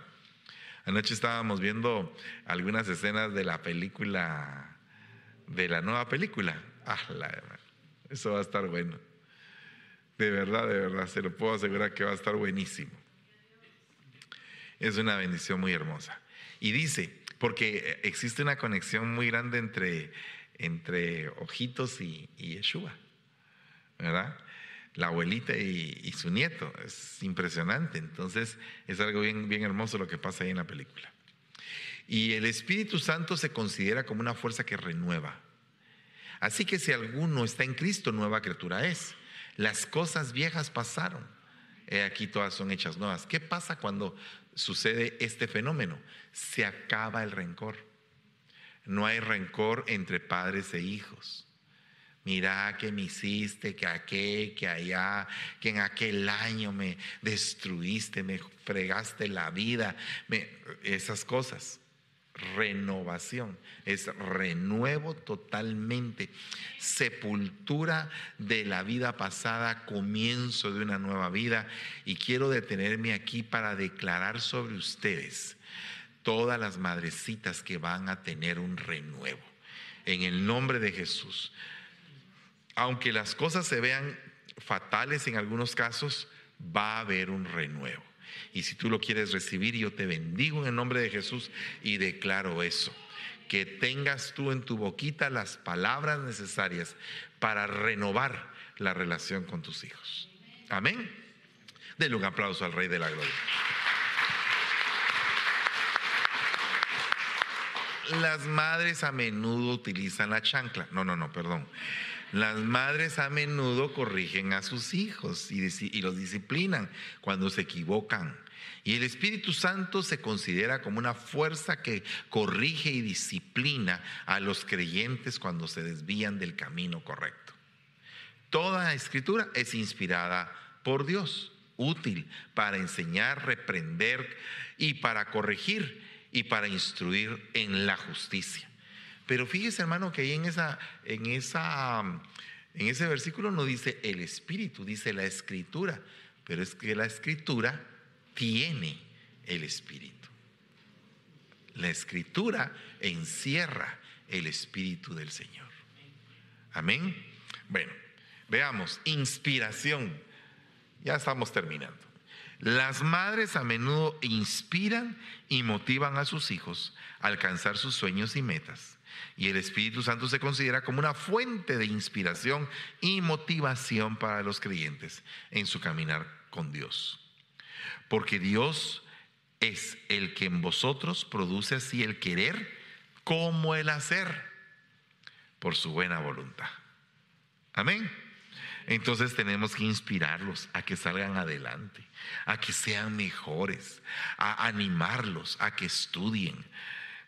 Anoche estábamos viendo algunas escenas de la película, de la nueva película. Ah, eso va a estar bueno. De verdad, de verdad, se lo puedo asegurar que va a estar buenísimo es una bendición muy hermosa. Y dice, porque existe una conexión muy grande entre, entre Ojitos y, Yeshua, ¿verdad? La abuelita y, su nieto, es impresionante. Entonces es algo bien, bien hermoso lo que pasa ahí en la película. Y el Espíritu Santo se considera como una fuerza que renueva. Así que si alguno está en Cristo, nueva criatura es. Las cosas viejas pasaron. Aquí todas son hechas nuevas. ¿Qué pasa cuando sucede este fenómeno. Se acaba el rencor. No hay rencor entre padres e hijos. Mira que me hiciste, que aquí, que allá, que en aquel año me destruiste, me fregaste la vida, esas cosas renovación, es renuevo totalmente, sepultura de la vida pasada, comienzo de una nueva vida. Y quiero detenerme aquí para declarar sobre ustedes todas las madrecitas que van a tener un renuevo. En el nombre de Jesús. Aunque las cosas se vean fatales en algunos casos, va a haber un renuevo. Y si tú lo quieres recibir, yo te bendigo en el nombre de Jesús y declaro eso. Que tengas tú en tu boquita las palabras necesarias para renovar la relación con tus hijos. Amén. Denle un aplauso al Rey de la Gloria. Las madres a menudo utilizan la chancla. No, no, no, perdón. Las madres a menudo corrigen a sus hijos y, los disciplinan cuando se equivocan. Y el Espíritu Santo se considera como una fuerza que corrige y disciplina a los creyentes cuando se desvían del camino correcto. Toda escritura es inspirada por Dios, útil para enseñar, reprender y para corregir y para instruir en la justicia pero fíjese, hermano, que ahí en, esa, en, esa, en ese versículo no dice el Espíritu, dice la Escritura. Pero es que la Escritura tiene el Espíritu. La escritura encierra el Espíritu del Señor. Amén. Bueno, veamos, inspiración. Ya estamos terminando. Las madres a menudo inspiran y motivan a sus hijos a alcanzar sus sueños y metas. Y el Espíritu Santo se considera como una fuente de inspiración y motivación para los creyentes en su caminar con Dios. Porque Dios es el que en vosotros produce así el querer como el hacer por su buena voluntad. Amén. Entonces tenemos que inspirarlos a que salgan adelante, a que sean mejores, a animarlos, a que estudien,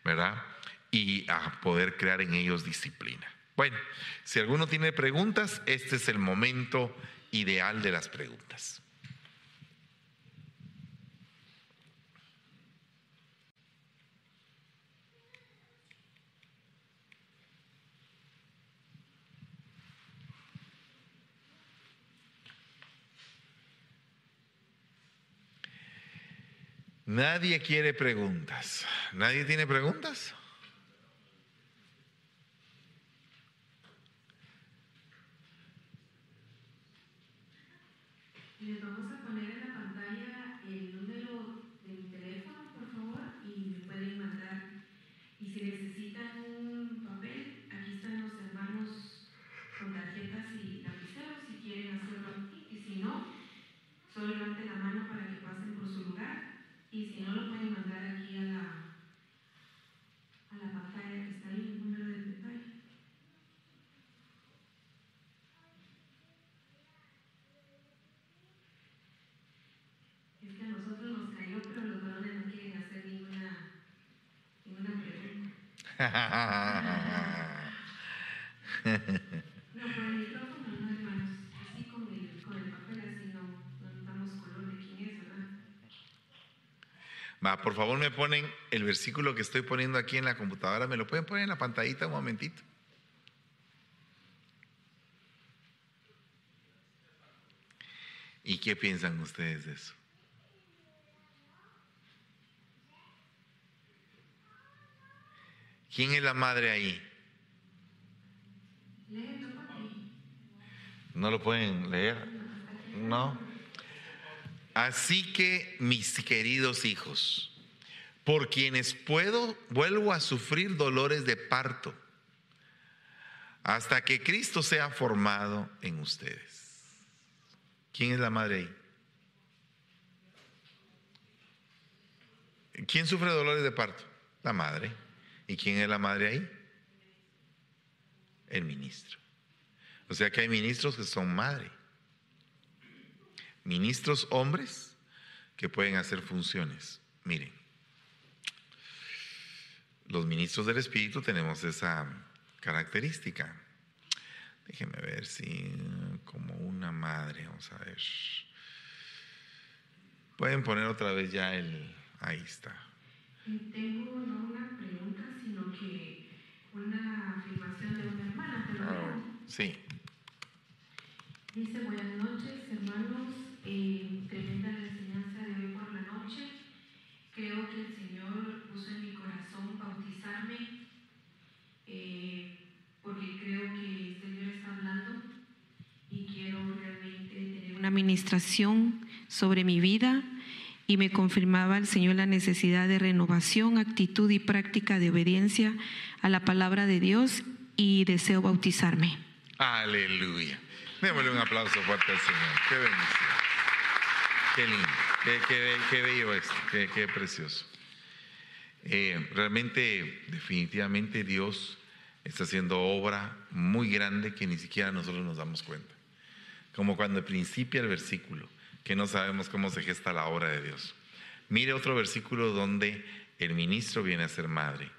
¿verdad? Y a poder crear en ellos disciplina. Bueno, si alguno tiene preguntas, este es el momento ideal de las preguntas. Nadie quiere preguntas. ¿Nadie tiene preguntas? Les vamos a poner en la pantalla el número de mi teléfono, por favor, y me pueden mandar. Y si necesitan un papel, aquí están los hermanos con tarjetas y lapiceros si quieren hacerlo aquí. Y si no, solo levanten la mano para que pasen por su lugar. Y si no, lo pueden mandar aquí a la, a la pantalla que está ahí, el número de detalle. Es que a nosotros nos cayó, pero los varones no quieren hacer ninguna, ninguna pregunta. No, por el micrófono no, hermanos. Así con el, con el papel, así no, no nos damos color de quién es, ¿verdad? Va, por favor me ponen el versículo que estoy poniendo aquí en la computadora, me lo pueden poner en la pantallita un momentito. ¿Y qué piensan ustedes de eso? ¿Quién es la madre ahí? ¿No lo pueden leer? No. Así que, mis queridos hijos, por quienes puedo, vuelvo a sufrir dolores de parto hasta que Cristo sea formado en ustedes. ¿Quién es la madre ahí? ¿Quién sufre dolores de parto? La madre. ¿Y quién es la madre ahí? El ministro. O sea que hay ministros que son madre. Ministros hombres que pueden hacer funciones. Miren, los ministros del Espíritu tenemos esa característica. Déjenme ver si como una madre, vamos a ver. Pueden poner otra vez ya el... Ahí está. Tengo una pregunta, sino que una afirmación de una hermana, pero leo. Sí. Dice, buenas noches, hermanos. Eh, tremenda la enseñanza de hoy por la noche. Creo que el Señor puso en mi corazón bautizarme eh, porque creo que el Señor está hablando y quiero realmente tener una administración sobre mi vida y me confirmaba el Señor la necesidad de renovación, actitud y práctica de obediencia a la palabra de Dios y deseo bautizarme. Aleluya. Démosle un aplauso fuerte al Señor. Qué bendición. Qué lindo. Qué, qué be- qué bello esto. Qué, qué precioso. Eh, realmente, definitivamente Dios está haciendo obra muy grande que ni siquiera nosotros nos damos cuenta. Como cuando principia el versículo, que no sabemos cómo se gesta la obra de Dios. Mire otro versículo donde el ministro viene a ser madre.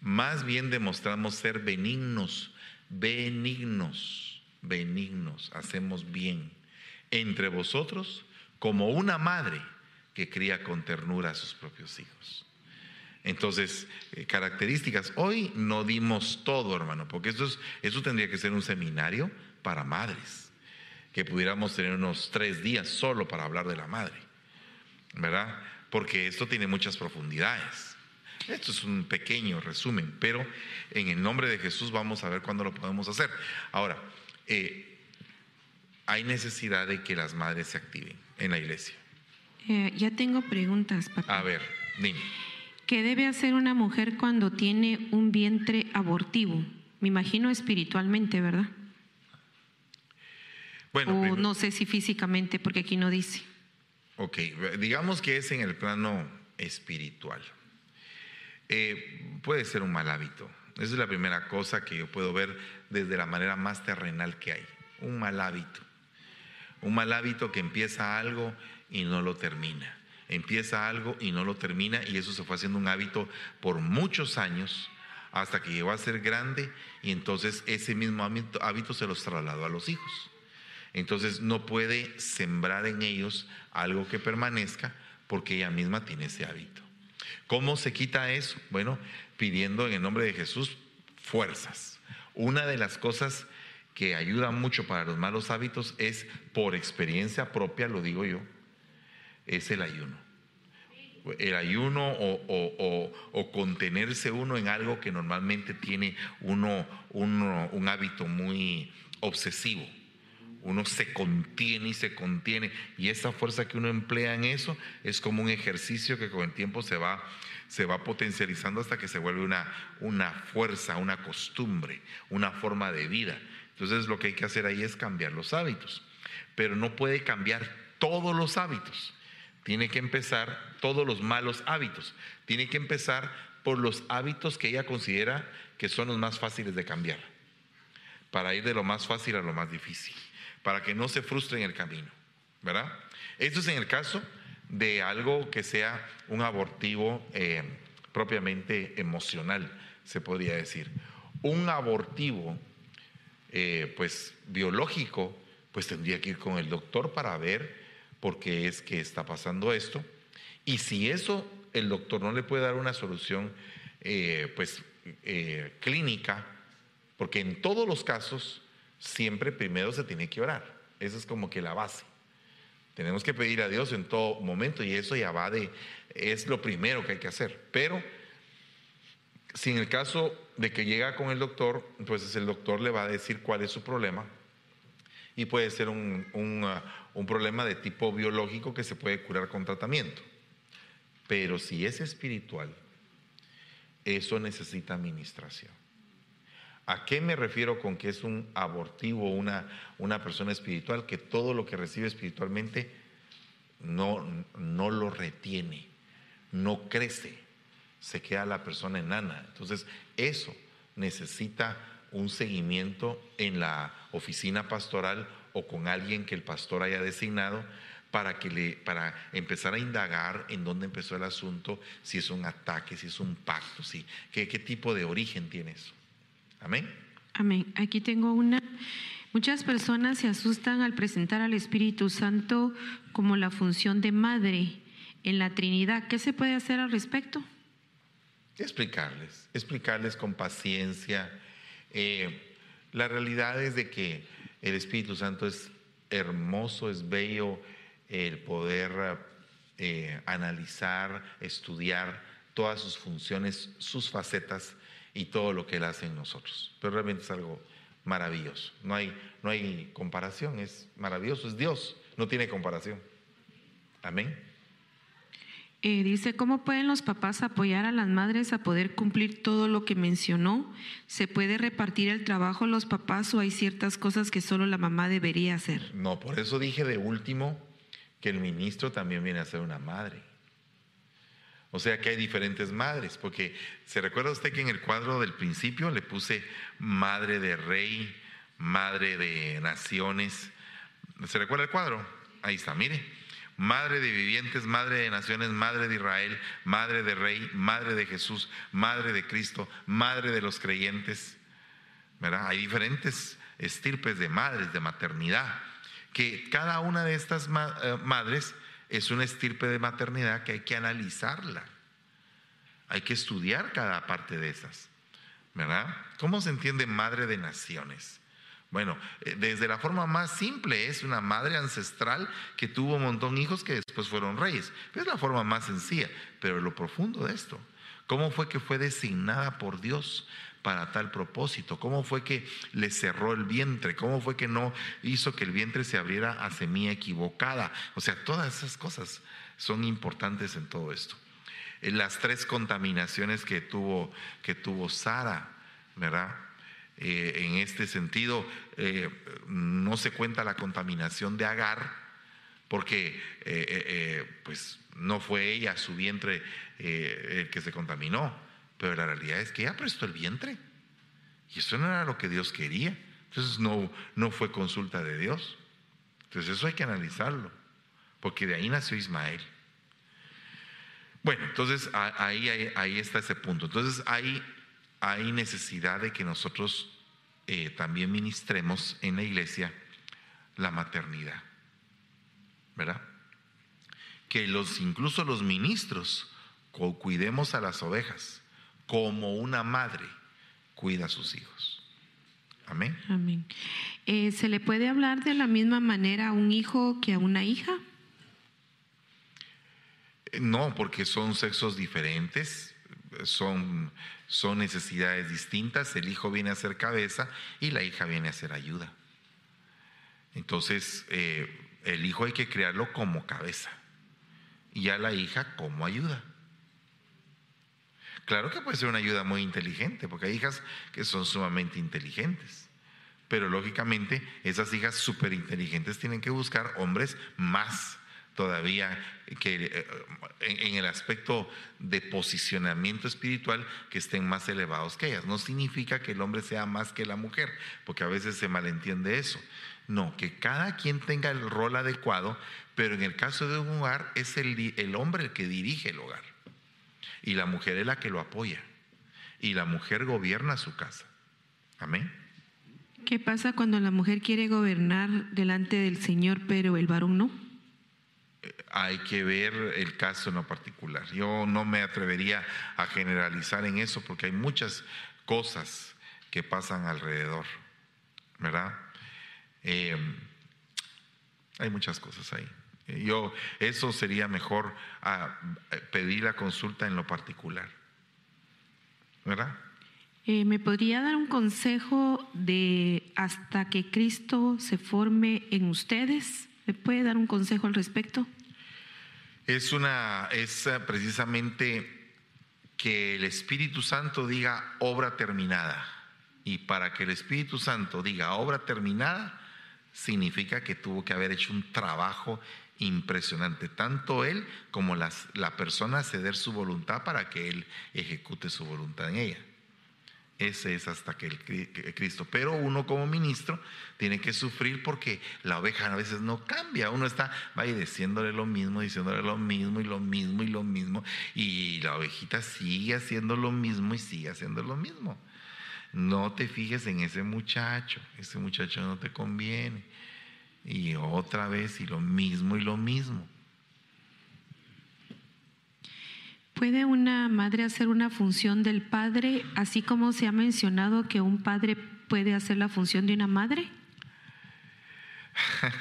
Más bien demostramos ser benignos, benignos, benignos, hacemos bien entre vosotros como una madre que cría con ternura a sus propios hijos. Entonces, eh, características. Hoy no dimos todo, hermano, porque eso, es, eso tendría que ser un seminario para madres, que pudiéramos tener unos tres días solo para hablar de la madre, ¿verdad? Porque esto tiene muchas profundidades. Esto es un pequeño resumen, pero en el nombre de Jesús vamos a ver cuándo lo podemos hacer. Ahora, eh, hay necesidad de que las madres se activen en la iglesia. Eh, ya tengo preguntas, papá. A ver, dime. ¿Qué debe hacer una mujer cuando tiene un vientre abortivo? Me imagino espiritualmente, ¿verdad? Bueno, o no sé si físicamente, porque aquí no dice. Ok, digamos que es en el plano espiritual. Eh, puede ser un mal hábito. Esa es la primera cosa que yo puedo ver desde la manera más terrenal que hay. Un mal hábito. Un mal hábito que empieza algo y no lo termina. Empieza algo y no lo termina y eso se fue haciendo un hábito por muchos años hasta que llegó a ser grande y entonces ese mismo hábito, hábito se los trasladó a los hijos. Entonces no puede sembrar en ellos algo que permanezca porque ella misma tiene ese hábito. ¿Cómo se quita eso? Bueno, pidiendo en el nombre de Jesús fuerzas. Una de las cosas que ayuda mucho para los malos hábitos es, por experiencia propia, lo digo yo, es el ayuno. El ayuno o, contenerse uno en algo que normalmente tiene uno un hábito muy obsesivo. Uno se contiene y se contiene. Y esa fuerza que uno emplea en eso es como un ejercicio que con el tiempo se va, se va potencializando hasta que se vuelve una, una fuerza, una costumbre, una forma de vida. Entonces lo que hay que hacer ahí es cambiar los hábitos. Pero no puede cambiar todos los hábitos. Tiene que empezar todos los malos hábitos. Tiene que empezar por los hábitos que ella considera que son los más fáciles de cambiar para ir de lo más fácil a lo más difícil, para que no se frustre en el camino, ¿verdad? Esto es en el caso de algo que sea un abortivo eh, propiamente emocional, se podría decir. Un abortivo, eh, pues biológico, pues tendría que ir con el doctor para ver por qué es que está pasando esto. Y si eso el doctor no le puede dar una solución, eh, pues clínica, porque en todos los casos siempre primero se tiene que orar. Esa es como que la base. Tenemos que pedir a Dios en todo momento y eso ya va de, es lo primero que hay que hacer. Pero si en el caso de que llega con el doctor, pues el doctor le va a decir cuál es su problema y puede ser un, un, uh, un problema de tipo biológico que se puede curar con tratamiento. Pero si es espiritual, eso necesita administración. ¿A qué me refiero con que es un abortivo, una, una persona espiritual? Que todo lo que recibe espiritualmente no, no lo retiene, no crece, se queda la persona enana. Entonces, eso necesita un seguimiento en la oficina pastoral o con alguien que el pastor haya designado para, que le, para empezar a indagar en dónde empezó el asunto, si es un ataque, si es un pacto, si, qué, qué tipo de origen tiene eso. Amén. Amén. Aquí tengo una. Muchas personas se asustan al presentar al Espíritu Santo como la función de madre en la Trinidad. ¿Qué se puede hacer al respecto? Explicarles, explicarles con paciencia. Eh, la realidad es de que el Espíritu Santo es hermoso, es bello el poder eh, analizar, estudiar todas sus funciones, sus facetas y todo lo que Él hace en nosotros. Pero realmente es algo maravilloso. No hay, no hay comparación, es maravilloso, es Dios, no tiene comparación. Amén. Eh, dice, ¿cómo pueden los papás apoyar a las madres a poder cumplir todo lo que mencionó? ¿Se puede repartir el trabajo los papás o hay ciertas cosas que solo la mamá debería hacer? No, por eso dije de último que el ministro también viene a ser una madre. O sea que hay diferentes madres, porque se recuerda usted que en el cuadro del principio le puse madre de rey, madre de naciones. ¿Se recuerda el cuadro? Ahí está, mire. Madre de vivientes, madre de naciones, madre de Israel, madre de rey, madre de Jesús, madre de Cristo, madre de los creyentes. Hay diferentes estirpes de madres, de maternidad, que cada una de estas eh, madres es una estirpe de maternidad que hay que analizarla. Hay que estudiar cada parte de esas. ¿Verdad? ¿Cómo se entiende madre de naciones? Bueno, eh, desde la forma más simple es una madre ancestral que tuvo un montón de hijos que después fueron reyes. Es la forma más sencilla, pero lo profundo de esto. ¿Cómo fue que fue designada por Dios para tal propósito? ¿Cómo fue que le cerró el vientre? ¿Cómo fue que no hizo que el vientre se abriera a semilla equivocada? O sea, todas esas cosas son importantes en todo esto. Eh, Las tres contaminaciones que tuvo, que tuvo Sara, ¿verdad? Eh, en este sentido, eh, no se cuenta la contaminación de Agar, porque pues no fue ella su vientre el que se contaminó, pero la realidad es que ella prestó el vientre y eso no era lo que Dios quería. Entonces no, no fue consulta de Dios. Entonces eso hay que analizarlo, porque de ahí nació Ismael. Bueno, entonces ahí, ahí, ahí está ese punto. Entonces hay, hay necesidad de que nosotros eh, también ministremos en la iglesia la maternidad. ¿verdad? Que los, incluso los ministros cu- cuidemos a las ovejas como una madre cuida a sus hijos. Amén. Amén. Eh, ¿Se le puede hablar de la misma manera a un hijo que a una hija? Eh, No, porque son sexos diferentes, son, son necesidades distintas. El hijo viene a ser cabeza y la hija viene a ser ayuda. Entonces, eh, el hijo hay que crearlo como cabeza y a la hija como ayuda. Claro que puede ser una ayuda muy inteligente, porque hay hijas que son sumamente inteligentes. Pero lógicamente esas hijas súper inteligentes tienen que buscar hombres más todavía que eh, en, el aspecto de posicionamiento espiritual que estén más elevados que ellas. No significa que el hombre sea más que la mujer, porque a veces se malentiende eso. No, que cada quien tenga el rol adecuado, pero en el caso de un hogar es el, el hombre el que dirige el hogar y la mujer es la que lo apoya y la mujer gobierna su casa. Amén. ¿Qué pasa cuando la mujer quiere gobernar delante del Señor, pero el varón no? Hay que ver el caso en lo particular. Yo no me atrevería a generalizar en eso porque hay muchas cosas que pasan alrededor, ¿verdad? Eh, hay muchas cosas ahí. Eh, Yo, eso sería mejor a, pedir la consulta en lo particular, ¿verdad? Eh, ¿Me podría dar un consejo de hasta que Cristo se forme en ustedes? ¿Me puede dar un consejo al respecto? Es una, es eh, precisamente que el Espíritu Santo diga obra terminada. Y para que el Espíritu Santo diga obra terminada, significa que tuvo que haber hecho un trabajo impresionante, tanto él como las, la persona ceder su voluntad para que él ejecute su voluntad en ella. Ese es hasta que el Cristo. Pero uno como ministro tiene que sufrir porque la oveja a veces no cambia. Uno está vaya diciéndole lo mismo, diciéndole lo mismo y lo mismo y lo mismo. Y la ovejita sigue haciendo lo mismo y sigue haciendo lo mismo. No te fijes en ese muchacho. Ese muchacho no te conviene. Y otra vez y lo mismo y lo mismo. ¿Puede una madre hacer una función del padre, así como se ha mencionado que un padre puede hacer la función de una madre?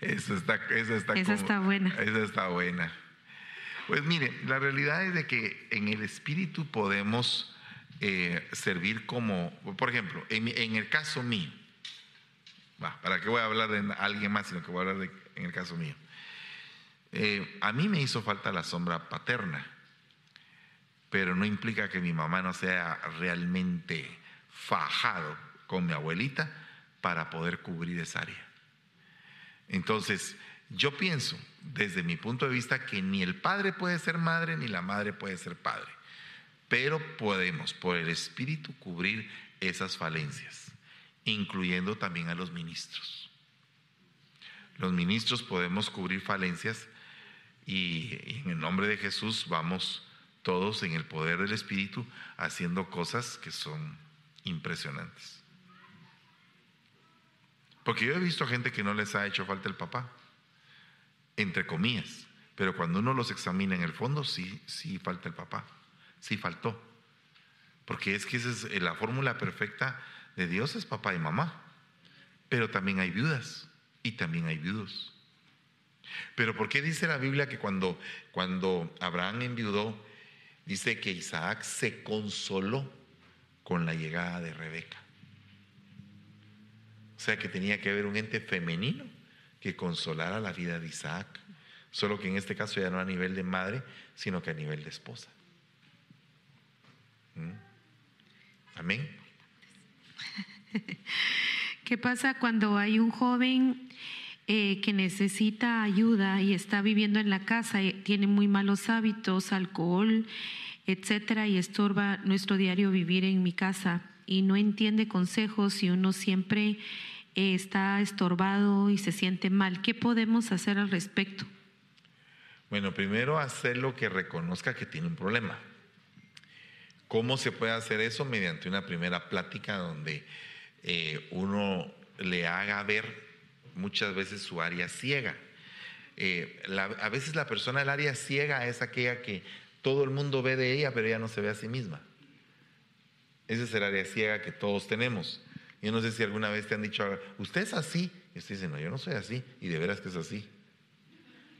Eso está, esa está, Esa como- está buena. Esa está buena. Pues mire, la realidad es de que en el espíritu podemos eh, servir como, por ejemplo, en el caso mío, ¿para qué voy a hablar de alguien más, sino que voy a hablar de, en el caso mío? Eh, a mí me hizo falta la sombra paterna, pero no implica que mi mamá no sea realmente fajado con mi abuelita para poder cubrir esa área. Entonces, yo pienso, desde mi punto de vista, que ni el padre puede ser madre, ni la madre puede ser padre. Pero podemos, por el Espíritu, cubrir esas falencias, incluyendo también a los ministros. Los ministros podemos cubrir falencias y, en el nombre de Jesús vamos todos en el poder del Espíritu haciendo cosas que son impresionantes. Porque yo he visto gente que no les ha hecho falta el papá, entre comillas, pero cuando uno los examina en el fondo, sí, sí falta el papá, sí faltó. Porque es que esa es la fórmula perfecta de Dios es papá y mamá, pero también hay viudas y también hay viudos. Pero ¿por qué dice la Biblia que cuando, cuando Abraham enviudó, dice que Isaac se consoló con la llegada de Rebeca. O sea que tenía que haber un ente femenino que consolara la vida de Isaac. Solo que en este caso ya no a nivel de madre, sino que a nivel de esposa. ¿Mm? Amén. ¿Qué pasa cuando hay un joven eh, que necesita ayuda y está viviendo en la casa, y tiene muy malos hábitos, alcohol, etcétera, y estorba nuestro diario vivir en mi casa y no entiende consejos y uno siempre eh, está estorbado y se siente mal? ¿Qué podemos hacer al respecto? Bueno, primero hacer lo que reconozca que tiene un problema. ¿Cómo se puede hacer eso? Mediante una primera plática donde eh, uno le haga ver muchas veces su área ciega. Eh, a veces la persona del área ciega es aquella que todo el mundo ve de ella, pero ella no se ve a sí misma. Esa es el área ciega que todos tenemos. Yo no sé si alguna vez te han dicho, usted es así. Y usted dice, no, yo no soy así. Y de veras que es así.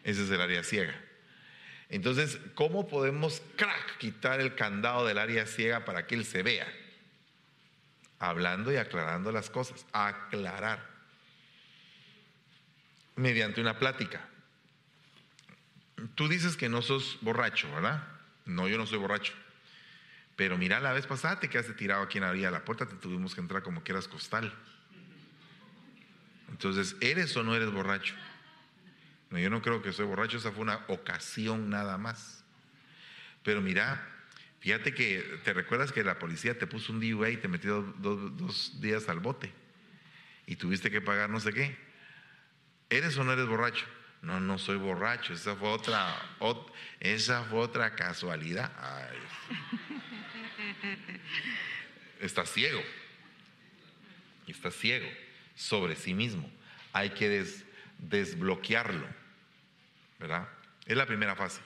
Ese es el área ciega. Entonces, ¿cómo podemos, crack, quitar el candado del área ciega para que él se vea? Hablando y aclarando las cosas. Aclarar. Mediante una plática. Tú dices que no sos borracho, ¿verdad? No, yo no soy borracho. Pero mira, la vez pasada te quedaste tirado aquí en la de la puerta, te tuvimos que entrar como que eras costal. Entonces, ¿eres o no eres borracho? No, yo no creo que soy borracho, esa fue una ocasión nada más. Pero mira, fíjate que te recuerdas que la policía te puso un DUA y te metió dos días al bote y tuviste que pagar no sé qué. ¿Eres o no eres borracho? No, no soy borracho. Esa fue otra, esa fue otra casualidad. Está ciego. Está ciego sobre sí mismo. Hay que desbloquearlo. ¿Verdad? Es la primera fase.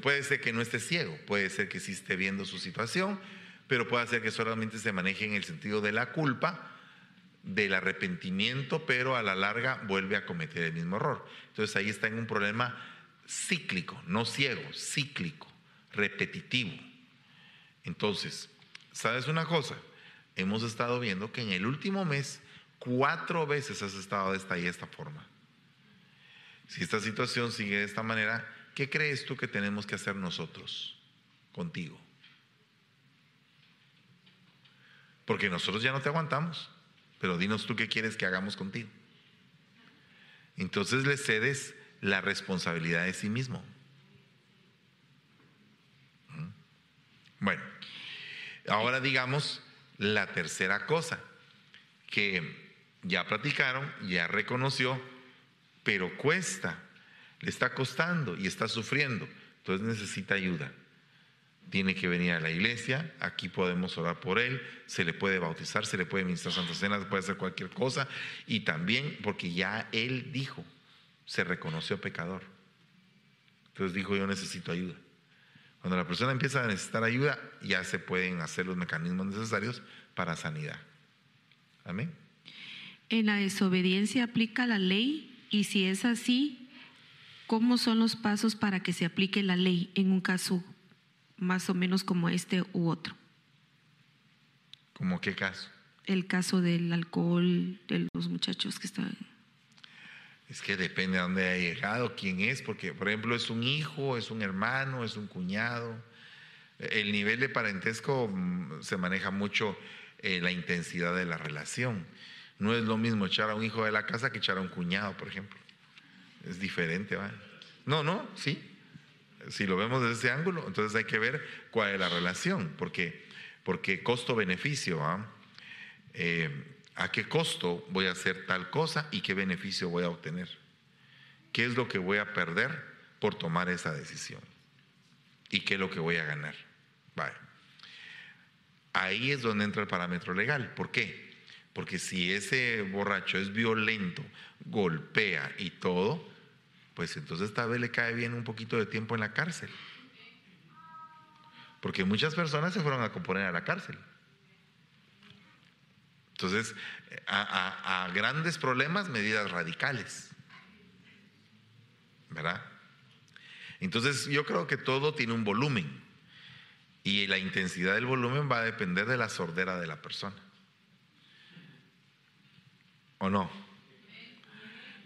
Puede ser que no esté ciego, puede ser que sí esté viendo su situación, pero puede ser que solamente se maneje en el sentido de la culpa del arrepentimiento, pero a la larga vuelve a cometer el mismo error. Entonces ahí está en un problema cíclico, no ciego, cíclico, repetitivo. Entonces, ¿sabes una cosa? Hemos estado viendo que en el último mes cuatro veces has estado de esta y esta forma. Si esta situación sigue de esta manera, ¿qué crees tú que tenemos que hacer nosotros contigo? Porque nosotros ya no te aguantamos pero dinos tú qué quieres que hagamos contigo. Entonces le cedes la responsabilidad de sí mismo. ¿Mm? Bueno, ahora digamos la tercera cosa, que ya platicaron, ya reconoció, pero cuesta, le está costando y está sufriendo, entonces necesita ayuda tiene que venir a la iglesia, aquí podemos orar por él, se le puede bautizar, se le puede ministrar Santa Cena, se puede hacer cualquier cosa, y también porque ya él dijo, se reconoció pecador. Entonces dijo, yo necesito ayuda. Cuando la persona empieza a necesitar ayuda, ya se pueden hacer los mecanismos necesarios para sanidad. Amén. En la desobediencia aplica la ley y si es así, ¿cómo son los pasos para que se aplique la ley en un caso más o menos como este u otro. ¿Cómo qué caso? El caso del alcohol de los muchachos que están. Es que depende de dónde haya llegado, quién es, porque por ejemplo es un hijo, es un hermano, es un cuñado. El nivel de parentesco mm, se maneja mucho eh, la intensidad de la relación. No es lo mismo echar a un hijo de la casa que echar a un cuñado, por ejemplo. Es diferente, ¿va? No, no, sí si lo vemos desde ese ángulo, entonces hay que ver cuál es la relación, porque, porque costo-beneficio, eh, ¿a qué costo voy a hacer tal cosa y qué beneficio voy a obtener? ¿Qué es lo que voy a perder por tomar esa decisión? ¿Y qué es lo que voy a ganar? Vale. Ahí es donde entra el parámetro legal. ¿Por qué? Porque si ese borracho es violento, golpea y todo, pues entonces tal vez le cae bien un poquito de tiempo en la cárcel. Porque muchas personas se fueron a componer a la cárcel. Entonces, a, grandes problemas, medidas radicales. ¿Verdad? Entonces yo creo que todo tiene un volumen y la intensidad del volumen va a depender de la sordera de la persona. ¿O no?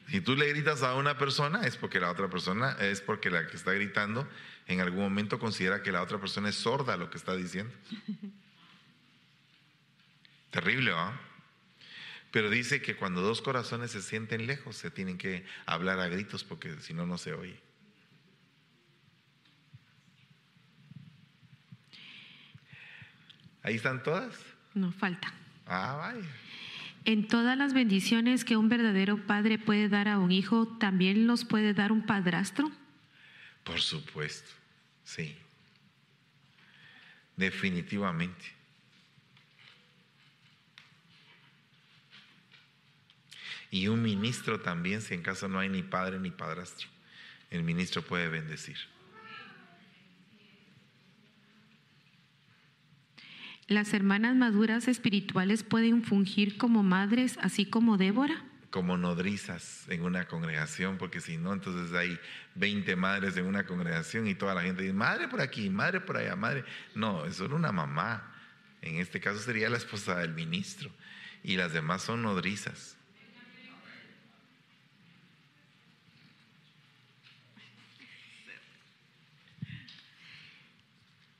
Si tú le gritas a una persona es porque la otra persona, es porque la que está gritando en algún momento considera que la otra persona es sorda a lo que está diciendo. Terrible, ¿va? Pero dice que cuando dos corazones se sienten lejos, se tienen que hablar a gritos porque si no, no se oye. ¿Ahí están todas? No, falta. Ah, vaya. En todas las bendiciones que un verdadero padre puede dar a un hijo, ¿también los puede dar un padrastro? Por supuesto, sí. Definitivamente. Y un ministro también, si en caso no hay ni padre ni padrastro, el ministro puede bendecir. ¿Las hermanas maduras espirituales pueden fungir como madres, así como Débora? Como nodrizas en una congregación, porque si no, entonces hay 20 madres en una congregación y toda la gente dice, madre por aquí, madre por allá, madre. No, es solo una mamá. En este caso sería la esposa del ministro. Y las demás son nodrizas.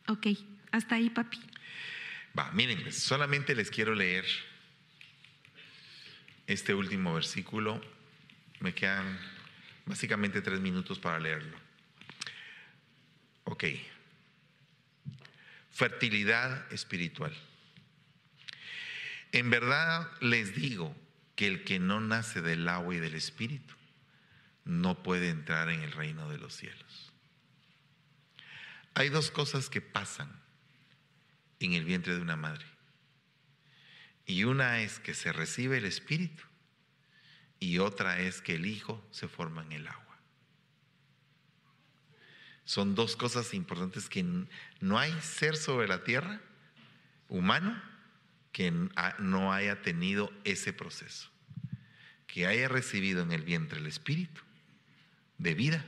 Ok, hasta ahí, papi. Va, miren, pues, solamente les quiero leer este último versículo. Me quedan básicamente tres minutos para leerlo. Ok. Fertilidad espiritual. En verdad les digo que el que no nace del agua y del espíritu no puede entrar en el reino de los cielos. Hay dos cosas que pasan en el vientre de una madre. Y una es que se recibe el espíritu y otra es que el hijo se forma en el agua. Son dos cosas importantes que no hay ser sobre la tierra humano que no haya tenido ese proceso, que haya recibido en el vientre el espíritu de vida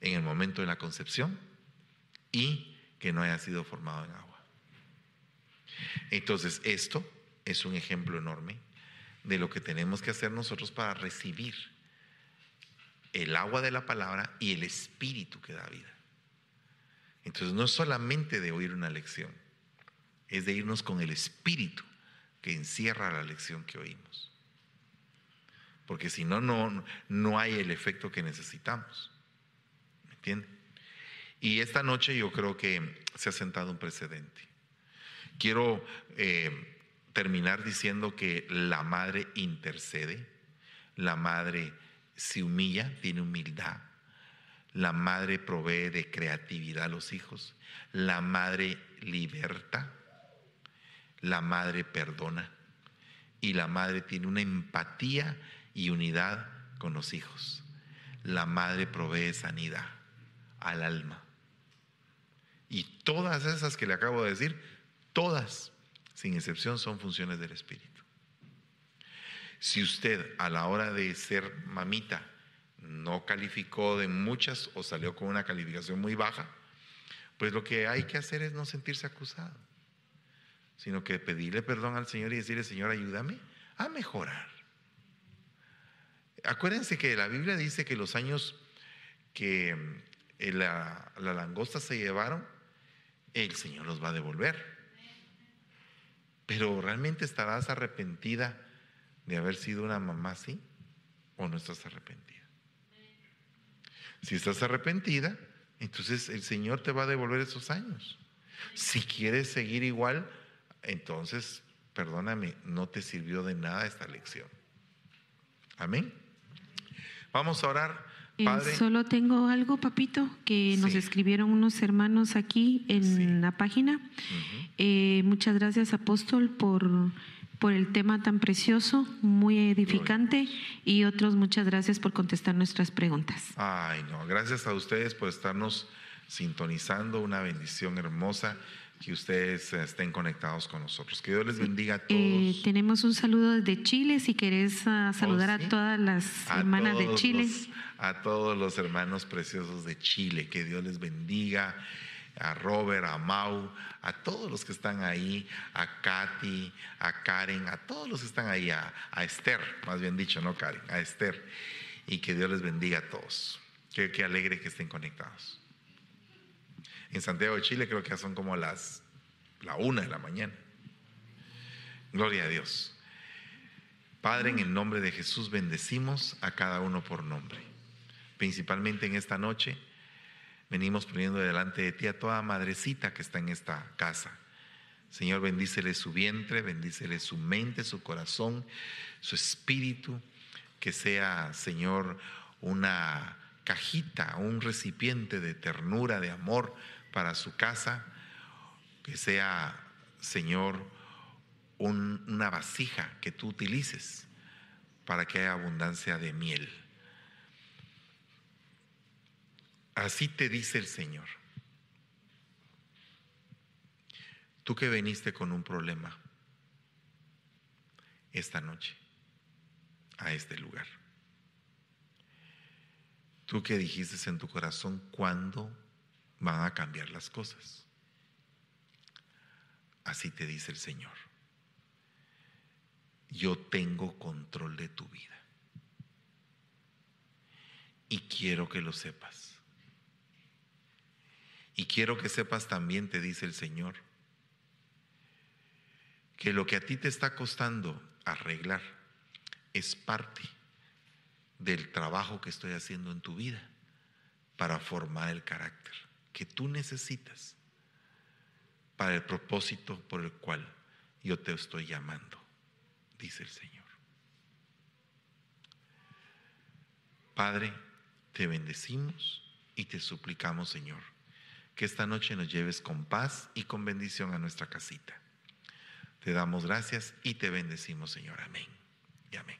en el momento de la concepción y que no haya sido formado en agua. Entonces, esto es un ejemplo enorme de lo que tenemos que hacer nosotros para recibir el agua de la palabra y el espíritu que da vida. Entonces, no es solamente de oír una lección, es de irnos con el espíritu que encierra la lección que oímos. Porque si no, no, no hay el efecto que necesitamos. ¿Me entienden? Y esta noche yo creo que se ha sentado un precedente. Quiero eh, terminar diciendo que la madre intercede, la madre se humilla, tiene humildad, la madre provee de creatividad a los hijos, la madre liberta, la madre perdona y la madre tiene una empatía y unidad con los hijos. La madre provee sanidad al alma. Y todas esas que le acabo de decir Todas, sin excepción, son funciones del Espíritu. Si usted a la hora de ser mamita no calificó de muchas o salió con una calificación muy baja, pues lo que hay que hacer es no sentirse acusado, sino que pedirle perdón al Señor y decirle, Señor, ayúdame a mejorar. Acuérdense que la Biblia dice que los años que eh, la, la langosta se llevaron, el Señor los va a devolver. Pero ¿realmente estarás arrepentida de haber sido una mamá así? ¿O no estás arrepentida? Si estás arrepentida, entonces el Señor te va a devolver esos años. Si quieres seguir igual, entonces, perdóname, no te sirvió de nada esta lección. Amén. Vamos a orar. Solo tengo algo, papito, que nos escribieron unos hermanos aquí en la página. Eh, muchas gracias, apóstol, por, por el tema tan precioso, muy edificante, y otros muchas gracias por contestar nuestras preguntas. Ay, no, gracias a ustedes por estarnos sintonizando, una bendición hermosa que ustedes estén conectados con nosotros. Que Dios les bendiga a todos. Eh, tenemos un saludo desde Chile, si querés ah, saludar Oh, sí. a todas las A hermanas de todos Chile. los- a todos los hermanos preciosos de Chile, que Dios les bendiga. A Robert, a Mau, a todos los que están ahí, a Katy, a Karen, a todos los que están ahí, a, a Esther, más bien dicho, no Karen, a Esther. Y que Dios les bendiga a todos. Qué, qué alegre que estén conectados. En Santiago de Chile creo que ya son como las la una de la mañana. Gloria a Dios. Padre, en el nombre de Jesús bendecimos a cada uno por nombre. Principalmente en esta noche venimos poniendo delante de ti a toda madrecita que está en esta casa. Señor, bendícele su vientre, bendícele su mente, su corazón, su espíritu, que sea, Señor, una cajita, un recipiente de ternura, de amor para su casa, que sea, Señor, un- una vasija que tú utilices para que haya abundancia de miel. Así te dice el Señor. Tú que veniste con un problema esta noche a este lugar. Tú que dijiste en tu corazón cuándo van a cambiar las cosas. Así te dice el Señor. Yo tengo control de tu vida. Y quiero que lo sepas. Y quiero que sepas también, te dice el Señor, que lo que a ti te está costando arreglar es parte del trabajo que estoy haciendo en tu vida para formar el carácter que tú necesitas para el propósito por el cual yo te estoy llamando, dice el Señor. Padre, te bendecimos y te suplicamos, Señor, que esta noche nos lleves con paz y con bendición a nuestra casita. Te damos gracias y te bendecimos, Señor. Amén y amén.